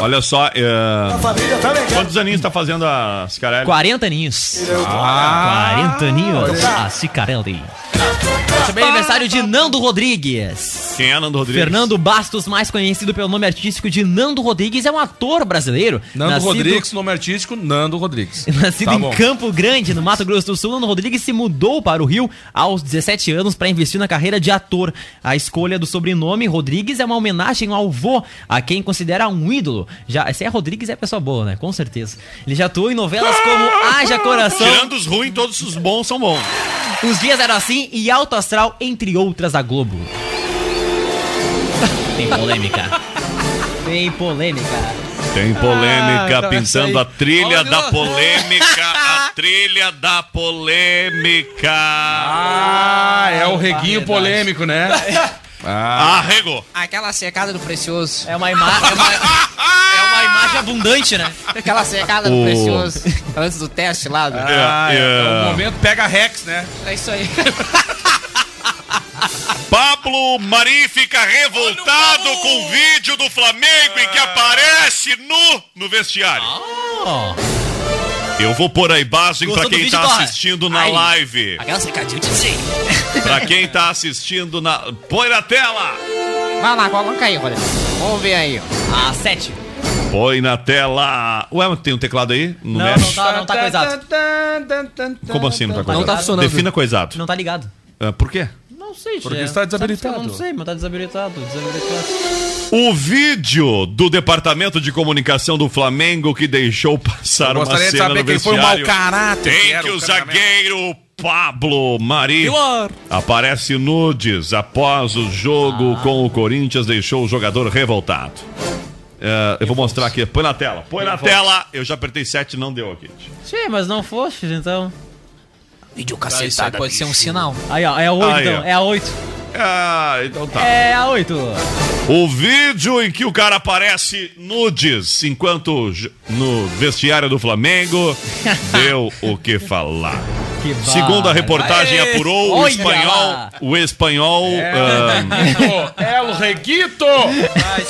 Olha só, é... quantos aninhos tá fazendo a Cicarelli? 40 aninhos. Ah, 40 aninhos. A Cicarelli. Também aniversário de Nando Rodrigues. Quem é Nando Rodrigues? Fernando Bastos, mais conhecido pelo nome artístico de Nando Rodrigues, é um ator brasileiro. Nando nascido- Rodrigues, nome artístico, Nando Rodrigues. *laughs* Nascido Tá em bom. Campo Grande, no Mato Grosso do Sul, Nando Rodrigues se mudou para o Rio aos 17 anos para investir na carreira de ator. A escolha do sobrenome Rodrigues é uma homenagem ao avô, a quem considera um ídolo. Já, se é Rodrigues, é pessoa boa, né? Com certeza. Ele já atuou em novelas como Haja Coração. Tirando os ruins, todos os bons são bons. Os dias eram assim e Alto Astral, entre outras da Globo. Tem polêmica. Tem polêmica. Tem polêmica Ah, aí. a trilha Olha, da polêmica. A trilha da polêmica. Ah, é o reguinho polêmico, né? *laughs* Ah. Arregou. Aquela secada do precioso. É uma imagem. É uma, *laughs* é uma imagem abundante, né? Aquela secada O- do precioso. Antes do teste lá. Do... Ah, é, é. é o momento pega Rex, né? É isso aí. *laughs* Pablo Mari fica revoltado com o vídeo do Flamengo em que aparece nu no vestiário. Eu vou pôr a imagem Gostou pra do quem tá Torra? assistindo na Aí. live. Aquela secadinha de sim. Pra quem tá assistindo na. Põe na tela! Vai lá, coloca aí, Rodrigo. Vamos ver aí. A 7. Põe na tela. Ué, mas tem um teclado aí? Não, mexe? não tá, não tá coisado. Como assim não tá coisado? Não tá funcionando. Defina coisado. Não tá ligado. Ah, por quê? Não sei, Porque tia. está desabilitado. Eu não sei, mas tá desabilitado. desabilitado. O vídeo do Departamento de Comunicação do Flamengo que deixou passar Eu uma gostaria de cena saber no quem foi o mau caráter que Tem era que o zagueiro Pablo Mari Pilar. aparece nudes após o jogo com o Corinthians deixou o jogador revoltado. É, eu vou mostrar aqui. Põe na tela. Põe na tela. Eu já apertei 7 não deu aqui. Tchê, mas não foste, então. Vídeo Ah, isso aí pode ser um sinal. Aí, ó, é a 8, Aí, então. É a 8. Ah, então tá. É a 8. O vídeo em que o cara aparece nudes enquanto no vestiário do Flamengo *laughs* deu o que falar. Segundo a reportagem Aê! apurou, o espanhol, lá. o espanhol, É. ahn, É o Reguito!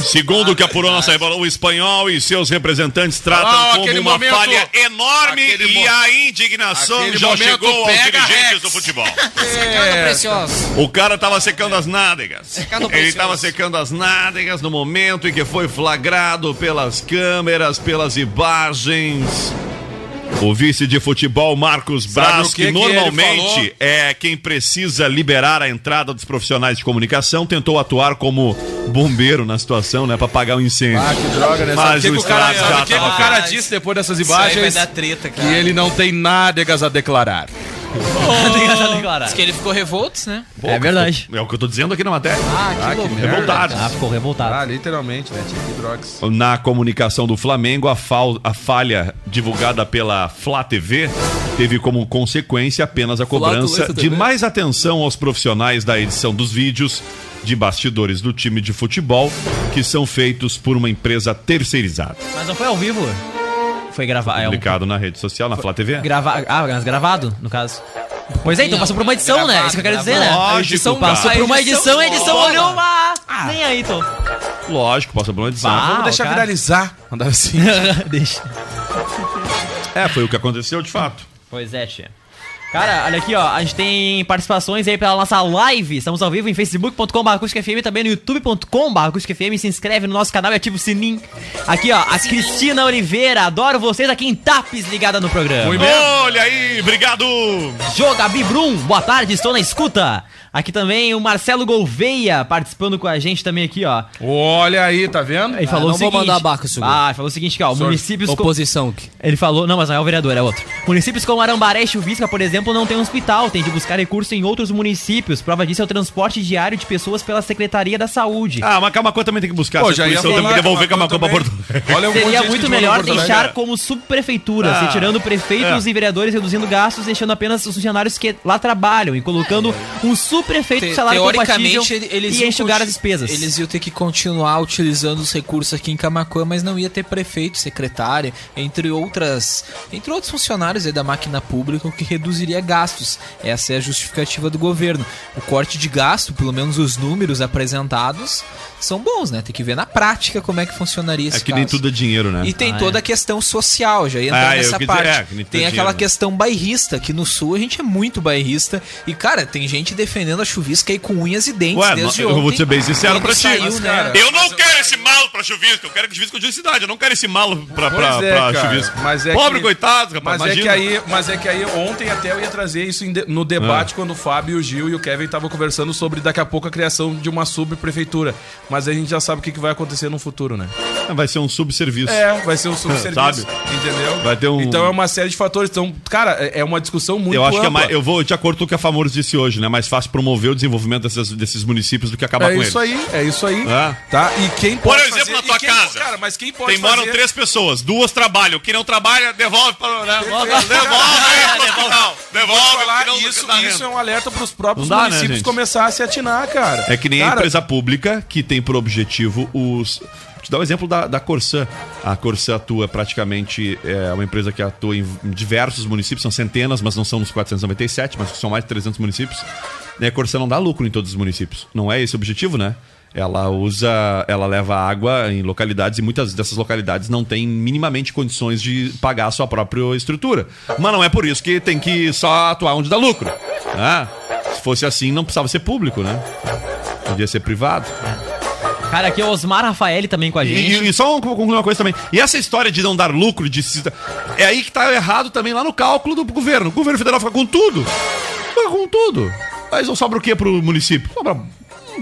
segundo o que apurou nossa reportagem, o espanhol e seus representantes tratam Ah, como uma momento- falha enorme e mo- a indignação já chegou aos dirigentes Rex. do futebol. *laughs* Precioso. O cara tava secando as nádegas. Secando Ele precioso. tava secando as nádegas no momento em que foi flagrado pelas câmeras, pelas imagens. O vice de futebol, Marcos Braz, que, que que normalmente falou? é quem precisa liberar a entrada dos profissionais de comunicação, tentou atuar como bombeiro na situação, né, para apagar o incêndio. Ah, que droga, né? Mas o que, o que o cara, já o que, que o cara disse depois dessas Isso aí vai imagens? dar treta, Que ele não tem nádegas a declarar. *laughs* Diz que ele ficou revolto, né? É verdade. É o que eu tô dizendo aqui na matéria. Ah, que merda. Revoltados. Ah, ficou revoltado. Ah, literalmente, né? Tinha que drogas. Na comunicação do Flamengo, a, fal- a falha divulgada pela Flá TV teve como consequência apenas a cobrança de mais atenção aos profissionais da edição dos vídeos de bastidores do time de futebol, que são feitos por uma empresa terceirizada. Mas não foi ao vivo? Foi gravado. É um... Publicado na rede social, na Flá TV. Grava... Ah, mas gravado, no caso. Pois é, então passou por uma edição, né? Isso que eu quero dizer, né? Lógico, edição cara. passou por uma edição, a edição olhou lá. Nem aí, então. Lógico, passa por uma edição. Bah. Vamos o deixar cara- viralizar. Mandar *laughs* assim. Deixa. É, foi o que aconteceu de fato. Pois é, tia. Cara, olha aqui, ó. A gente tem participações aí pela nossa live. Estamos ao vivo em facebook.com.br acústicafm, também no youtube.com.br acústicafm. Se inscreve no nosso canal e ativa o sininho. Aqui, ó, a Cristina Oliveira. Adoro vocês aqui em Tapes, ligada no programa. Muito bem. Olha aí, obrigado! Jô Gabi Brum, boa tarde, estou na escuta. Aqui também o Marcelo Gouveia participando com a gente também aqui, ó. Olha aí, tá vendo? Ele falou não o vou seguinte. mandar abaco, Sugu. Ah, ele falou o seguinte, que ó, Sorte. municípios... Oposição. Ele falou, não, mas não é o vereador, é outro. Municípios como Arambaré e Chuvisca, por exemplo, exemplo, não tem um hospital, tem de buscar recurso em outros municípios. Prova disso é o transporte diário de pessoas pela Secretaria da Saúde. Ah, mas Camacuã também tem que buscar. Pô, já ia isso eu tenho que falar, devolver Camacuã pra. Porto. Olha um Seria muito mora melhor deixar Alegre. como subprefeituras, Ah. retirando prefeitos É. e vereadores, reduzindo gastos, deixando apenas os funcionários que lá trabalham e colocando um subprefeito com Te- salário compatível ele- eles e iam enxugar as despesas. Eles iam ter que continuar utilizando os recursos aqui em Camacuã, mas não ia ter prefeito, secretário, entre outras, entre outros funcionários aí da máquina pública, o que reduziria gastos. Essa é a justificativa do governo. O corte de gasto, pelo menos os números apresentados, são bons, né? Tem que ver na prática como é que funcionaria esse É que nem caso. tudo é dinheiro, né? E tem Ah, toda é. a questão social, já entra Ah, nessa quis dizer, parte. é, nem tem é aquela dinheiro, né? questão bairrista, que no sul a gente é muito bairrista. E, cara, tem gente defendendo a chuvisca aí com unhas e dentes Ué, desde eu ontem. vou ser bem sincero pra ti. saiu, Mas, né? cara, Eu não quero esse malo pra chuvisco, eu quero que chuvisco continue cidade. Eu não quero esse malo pra, pra, é, pra cara, chuvisco. mas é Pobre que- coitado, rapaz. Mas é, imagina. que aí, mas é que aí ontem até eu ia trazer isso no debate quando o Fábio, o Gil e o Kevin estavam conversando sobre daqui a pouco a criação de uma subprefeitura. Mas a gente já sabe o que, que vai acontecer no futuro, né? Vai ser um subserviço. É, vai ser um *laughs* subserviço. Sabe? Entendeu? Vai ter um- Então é uma série de fatores. Então, cara, é é uma discussão muito Eu acho que é ampla. mais, eu vou de acordo com o que a Famores disse hoje, né? Mais fácil promover o desenvolvimento desses, desses municípios do que acabar É com isso eles. aí, é isso aí. É. Tá? E quem Por pode exemplo, fazer- na tua quem- casa. Cara, mas quem pode Tem, moram fazer... três pessoas, duas trabalham. Quem não trabalha, devolve para. Né? Devolve, Perfeito. aí pro *laughs* hospital. Vou te Devolve. falar, que não- isso, dá isso é um alerta para os próprios dá, né, municípios gente? começar a se atinar, cara. É que nem a Cara, empresa pública que tem por objetivo os. Vou te dar o exemplo da, da Corsã. A Corsã atua praticamente. É uma empresa que atua em diversos municípios, são centenas, mas não são nos 497, mas são mais de 300 municípios. E a Corsã não dá lucro em todos os municípios. Não é esse o objetivo, né? Ela usa. Ela leva água em localidades e muitas dessas localidades não têm minimamente condições de pagar a sua própria estrutura. Mas não é por isso que tem que só atuar onde dá lucro. né? Se fosse assim, não precisava ser público, né? Podia ser privado. Cara, aqui é o Osmar Rafael também com a gente. E, e só concluir uma coisa também. E essa história de não dar lucro, de se- é aí que tá errado também lá no cálculo do governo. O governo federal fica com tudo. Fica com tudo. Mas não sobra o que pro município? Sobra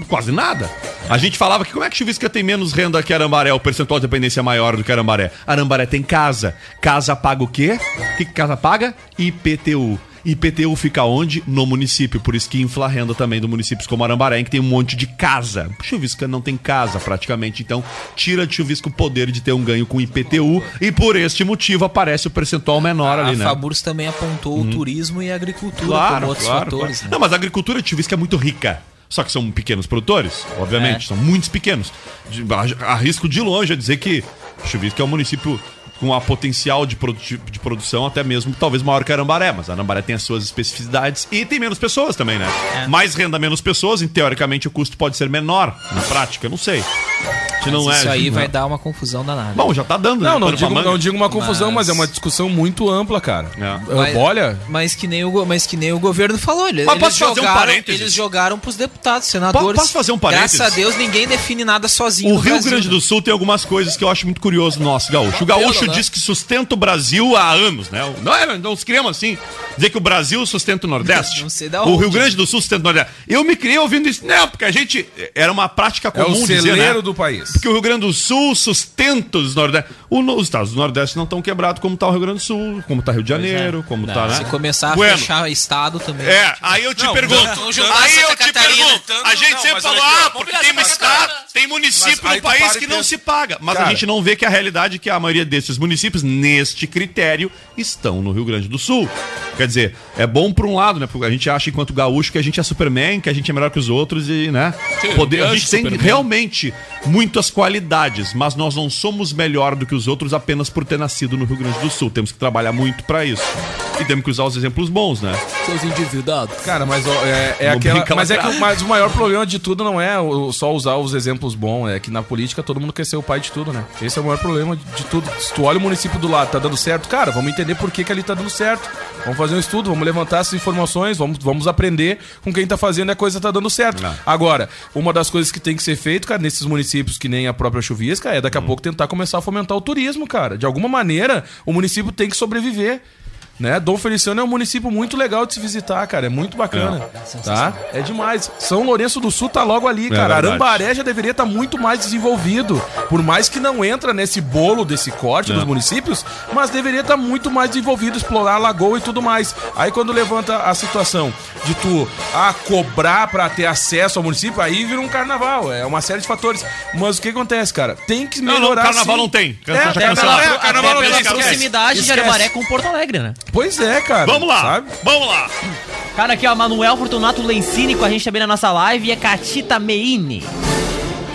quase nada. A gente falava que como é que Chuvisca tem menos renda que Arambaré, o percentual de dependência é maior do que Arambaré? Arambaré tem casa. Casa paga o quê? O que, casa paga? IPTU. IPTU fica onde? No município. Por isso que infla a renda também do municípios como Arambaré, em que tem um monte de casa. Chuvisca não tem casa praticamente. Então, tira de Chuvisca o poder de ter um ganho com IPTU. E por este motivo aparece o percentual menor ali, a né? Faburs também apontou o turismo e a agricultura Claro, como outros claro, fatores. claro. Não, mas a agricultura de Chuvisca é muito rica. Só que são pequenos produtores, obviamente, É. são muitos pequenos. De- Arrisco de longe a dizer que Chuvisca é um município com a potencial de, produ- de produção até mesmo talvez maior que Arambaré, mas Arambaré tem as suas especificidades e tem menos pessoas também, né? É. Mais renda, menos pessoas, e teoricamente o custo pode ser menor na prática, não sei. Se não Mas é, isso aí não- vai dar uma confusão danada. Bom, já tá dando, né? Não, não Pano pra digo, não digo uma confusão, mas... Mas- é uma discussão muito ampla, cara. É. Uh, Olha, Mas que nem o, mas que nem o governo falou. Eles, Mas eles posso fazer um jogaram, parênteses? eles jogaram pros deputados, senadores. posso fazer um parênteses? Graças a Deus, ninguém define nada sozinho. O no Rio Brasil, Grande né? do Sul tem algumas coisas que eu acho muito curioso no nosso gaúcho. O gaúcho Pelo, né? diz que sustenta o Brasil há anos, né? Não é, nós criamos assim, dizer que o Brasil sustenta o Nordeste. *laughs* Não sei da O onde. Rio Grande do Sul sustenta o Nordeste. Eu me criei ouvindo isso. Não, porque a gente. Era uma prática é o comum dizer, né? do país. Porque o Rio Grande do Sul sustenta os Nordeste. Os estados do Nordeste não estão quebrados como tá o Rio Grande do Sul, como tá Rio de Janeiro, como Não, tá, né? Se começar a Bueno. fechar estado também. É, aí eu te Não, pergunto. não, aí eu te pergunto. tanto- a gente não, sempre falou, ah, porque tem um estado, tem município no tu país que não se paga. Mas a gente não vê que a realidade é que a maioria desses municípios, neste critério, estão no Rio Grande do Sul. Quer dizer, é bom por um lado, né? Porque a gente acha, enquanto gaúcho, que a gente é Superman, que a gente é melhor que os outros e, né? Poder, a gente tem realmente muitas qualidades, mas nós não somos melhor do que os outros apenas por ter nascido no Rio Grande do Sul. Temos que trabalhar muito pra isso. E temos que usar os exemplos bons, né? Seus endividados. Cara, mas ó, é, é aquela. Mas é que o- mas o maior problema de tudo não é o- só usar os exemplos bons, é que na política todo mundo quer ser o pai de tudo, né? Esse é o maior problema de, de tudo. Se tu olha o município do lado, tá dando certo, cara, vamos entender por que, que ali tá dando certo. Vamos fazer um estudo, vamos levantar essas informações, vamos, vamos aprender com quem tá fazendo e a coisa tá dando certo. Não. Agora, uma das coisas que tem que ser feito, cara, nesses municípios que nem a própria Chuvisca, é daqui a pouco tentar começar a fomentar o turismo, cara. De alguma maneira, o município tem que sobreviver. Né? Dom Feliciano é um município muito legal de se visitar, cara. É muito bacana. Tá? É demais. São Lourenço do Sul tá logo ali, cara. verdade. Arambaré já deveria estar muito mais desenvolvido. Por mais que não entra nesse bolo desse corte É. dos municípios, mas deveria estar muito mais desenvolvido, explorar a lagoa e tudo mais. Aí quando levanta a situação de tu ah, cobrar pra ter acesso ao município, aí vira um carnaval. É uma série de fatores. Mas o que acontece, cara? Tem que Não, não, melhorar. carnaval sim. não tem. É, Já até pela- O carnaval até não pela tem, esquece. proximidade de. Arabaré com Porto Alegre, né? Pois é, cara. Vamos lá, Sabe? vamos lá. Cara, aqui, ó, Manuel Fortunato Lencini com a gente também na nossa live e a Catita Meini.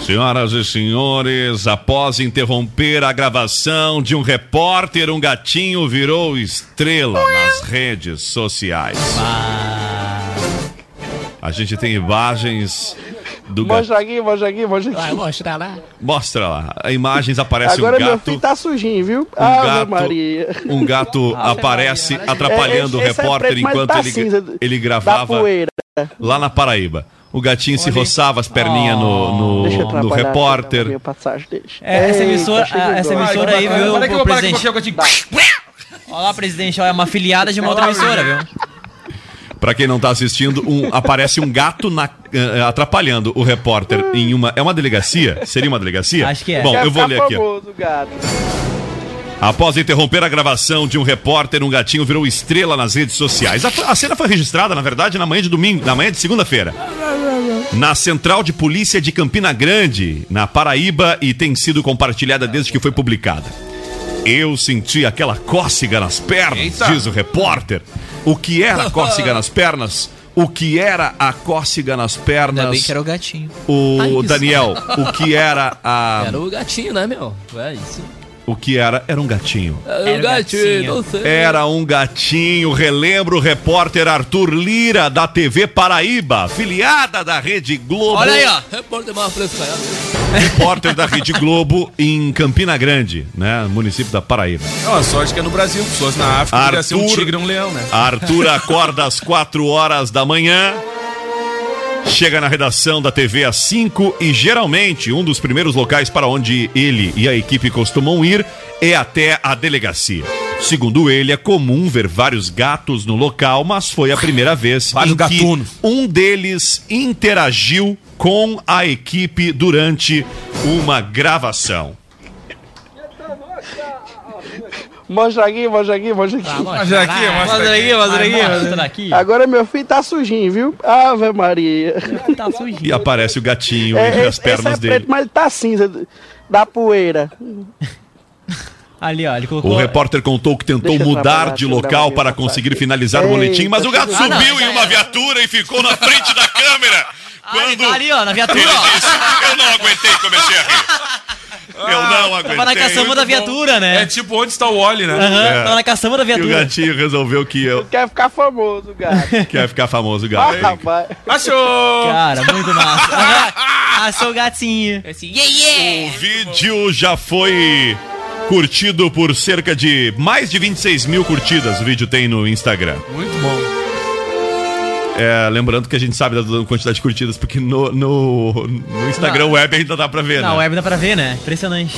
Senhoras e senhores, após interromper a gravação de um repórter, um gatinho virou estrela nas redes sociais. A gente tem imagens do gato. Mostra aqui, mostra aqui, mostra aqui. Vai mostrar lá. Mostra lá. Imagens aparece Agora um meu gato. filho tá sujinho, viu? Um Ave gato, Maria. um gato aparece atrapalhando o É, esse é repórter preto, enquanto tá ele, cinza ele gravava lá na Paraíba. O gatinho se roçava as perninhas no, eu no, no aqui, repórter. passagem, deixa. É, essa emissora, a- essa agora. emissora aí, viu, Para que eu o vou parar aqui presidente? com o gatinho. Olha lá, presidente, é uma filiada de uma outra emissora, viu? Pra quem não tá assistindo, um- aparece um gato na- eh, atrapalhando o repórter em uma. É uma delegacia? Seria uma delegacia? Acho que é. Bom, eu vou ler aqui. ó. Após interromper a gravação de um repórter, um gatinho virou estrela nas redes sociais. A, a cena foi registrada, na verdade, na manhã de domingo, na manhã de segunda-feira. Na Central de Polícia de Campina Grande, na Paraíba, e tem sido compartilhada desde que foi publicada. Eu senti aquela cócega nas pernas, Eita. diz o repórter. O que era a cócega *laughs* nas pernas? O que era a cócega nas Ainda bem pernas? que era o gatinho. O Ai. Daniel, o que era a. Era o gatinho, né, meu? É isso. O que era? Era um gatinho. Era o gatinho, não sei. Era um gatinho, relembra o repórter Arthur Lira, da TV Paraíba, filiada da Rede Globo. Olha aí, ó. Repórter mais fresco Repórter da Rede Globo em Campina Grande, né? Município da Paraíba. É uma sorte que é no Brasil. Fosse na África, poderia ser um Arthur- tigre e um leão, né? Arthur acorda às 4 horas da manhã. Chega na redação da TV às 5 e geralmente um dos primeiros locais para onde ele e a equipe costumam ir é até a delegacia. Segundo ele, é comum ver vários gatos no local, mas foi a primeira vez Vários em que gatunos. um deles interagiu com a equipe durante uma gravação. Mostra aqui, mostra aqui, mostra aqui. Mostra aqui, mostra aqui. mostra aqui, Mostra aqui. Agora meu filho tá sujinho, viu? Ave Maria. Tá sujinho. E aparece o gatinho É, entre as esse, pernas esse é dele. preto, mas ele tá cinza da poeira. Ali, ó, ele colocou... O repórter contou que tentou Deixa mudar de local para conseguir finalizar o Eita, boletim, mas o gato chegou. Ah, subiu não, em uma viatura e ficou na frente da câmera. Ah, Quando tá ali, ó, na viatura, ó. disse, eu não aguentei, comecei a rir. *laughs* Eu não aguentei. Tava na caçamba da viatura, né? É tipo onde está o Wally, né? Aham, É. tava na caçamba da E o viatura. gatinho resolveu que eu Quer ficar famoso, gato. *laughs* quer ficar famoso, Ah, gato. rapaz. Achou! Cara, muito massa. Ah, seu gatinho. Esse yeah, yeah! O vídeo já foi curtido por cerca de mais de 26 mil curtidas. O vídeo tem no Instagram. Muito bom. É, lembrando que a gente sabe da quantidade de curtidas, porque no, no, no Instagram web ainda dá pra ver, Na né? web dá pra ver, né? Impressionante.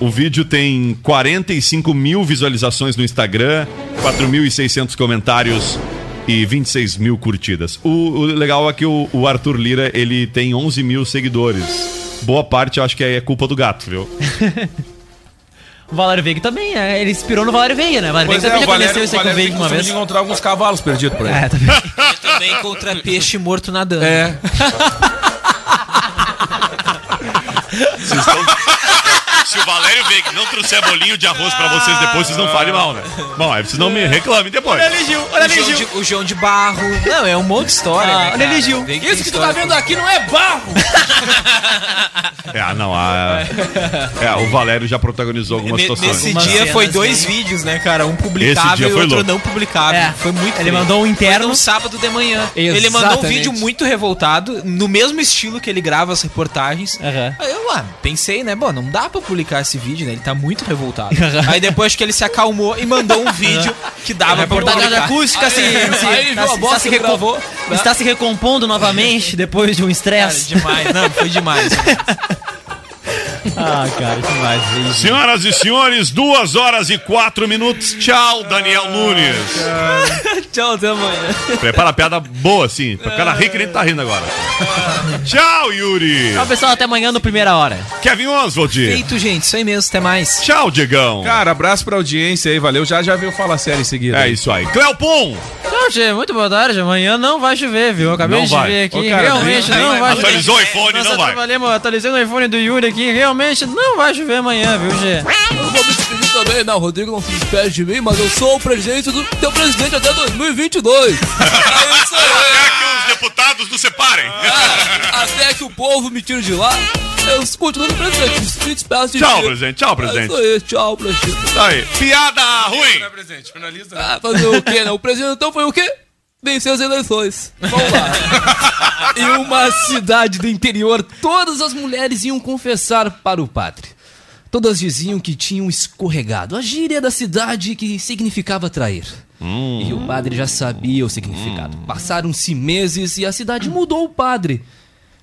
O vídeo tem 45 mil visualizações no Instagram, 4.600 comentários e 26 mil curtidas. O, o legal é que o, o Arthur Lira, ele tem 11 mil seguidores. Boa parte eu acho que é culpa do gato, viu? *laughs* O Valério Veiga também, é, ele inspirou no Valério Veiga, né? O Valério Pois Veiga é, também o já Valério, conheceu o esse aí com o Veiga uma vez. encontrar alguns cavalos perdidos por aí. É, também. *laughs* Eu também contra peixe morto nadando. É. *laughs* Vocês estão- Se o Valério Veiga não trouxer bolinho de arroz pra vocês depois, vocês não falem mal, né? Bom, aí vocês não me reclamem depois. Olha ali, Gil, olha O ali, João, Gil. de, o João de Barro. Não, é um monte de história. Ah, né, olha ali, Gil. Isso que tu tá vendo aqui não é barro! É, ah, não, a, é, o Valério já protagonizou algumas situações. Nesse dia foi dois bem- vídeos, né, cara? Um publicável e outro louco. não publicável. É, Foi muito ele feio. mandou um interno. Foi num sábado de manhã. Ele mandou um Exatamente. vídeo muito revoltado, no mesmo estilo que ele grava as reportagens. Aham. Aí eu ah, pensei, né, bom, não dá pra publicar esse vídeo, né? Ele tá muito revoltado. Aí depois que ele se acalmou e mandou um vídeo que dava pra Reportagem publicar. acústica se, se, aí a se- está se gravou, né? está se recompondo novamente depois de um estresse. demais. Não, foi demais. *laughs* Ah, cara, demais. isso. Senhoras e senhores, duas horas e quatro minutos. Tchau, Daniel Nunes. *laughs* Tchau, até amanhã. Prepara a piada boa, assim. Pra cara rir que nem tá rindo agora. Tchau, Yuri. Tchau, pessoal. Até amanhã no Primeira Hora. Kevin Oswald. Feito, gente. Isso aí mesmo. Até mais. Tchau, Diegão. Cara, abraço pra audiência aí, valeu. Já já veio falar sério em seguida. É isso aí. Cleopon. Tchau, Tchê. Muito boa tarde. Amanhã não vai chover, viu? Eu acabei Não de vai. ver aqui. Ô, cara, realmente nem- não nem- vai chover. Atualizou o iPhone, Nossa, não vai. trabalhei, atualizei no iPhone do Yuri aqui. Realmente não vai chover amanhã, viu, Gê? Eu vou me despedir também, não, o Rodrigo não se despede de mim, mas eu sou o presidente do teu presidente até 2022. *laughs* É isso aí. Até que os deputados nos separem. Ah, até que o povo me tire de lá, eu continuo no presidente. Me despeço de Tchau, presidente. Tchau, É presidente. isso aí, tchau, presidente. Tá aí. Piada ruim. presente? Finaliza. Ah, fazer o quê, né? O presidente então foi o quê? Venceu as eleições. Vamos lá. *laughs* em uma cidade do interior, todas as mulheres iam confessar para o padre. Todas diziam que tinham escorregado. A gíria da cidade que significava trair. E o padre já sabia o significado. Passaram-se meses e a cidade mudou o padre.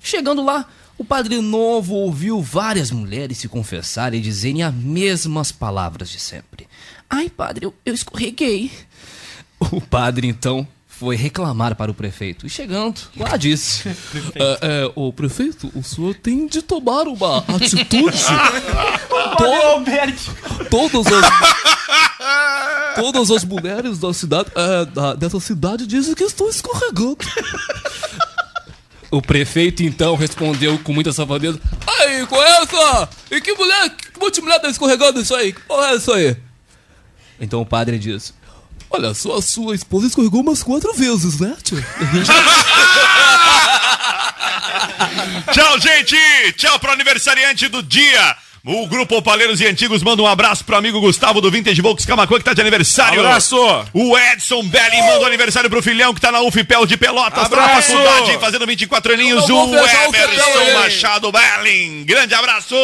Chegando lá, o padre novo ouviu várias mulheres se confessarem e dizerem as mesmas palavras de sempre. Ai, padre, eu, eu escorreguei. O padre, então, foi reclamar para o prefeito. E chegando, lá disse: *laughs* "É, é, O prefeito, o senhor tem de tomar uma atitude. To- todas as. Todas as mulheres da cidade, é, da- dessa cidade dizem que estou escorregando. O prefeito então respondeu com muita safadeza: Aí, qual é essa? E que mulher, que mulher tá escorregando isso aí? Que porra é isso aí? Então o padre disse: Olha, só a sua esposa escorregou umas quatro vezes, né, tio? *laughs* Tchau, gente. Tchau pro aniversariante do dia. O Grupo Opaleiros e Antigos manda um abraço pro amigo Gustavo do Vintage Volks Camacuã, que tá de aniversário. Abraço. O Edson Belli manda um aniversário pro filhão, que tá na UFPEL de Pelotas, tá na Abraço. faculdade, fazendo 24 aninhos. O o Emerson hein? Machado Belling. Grande abraço.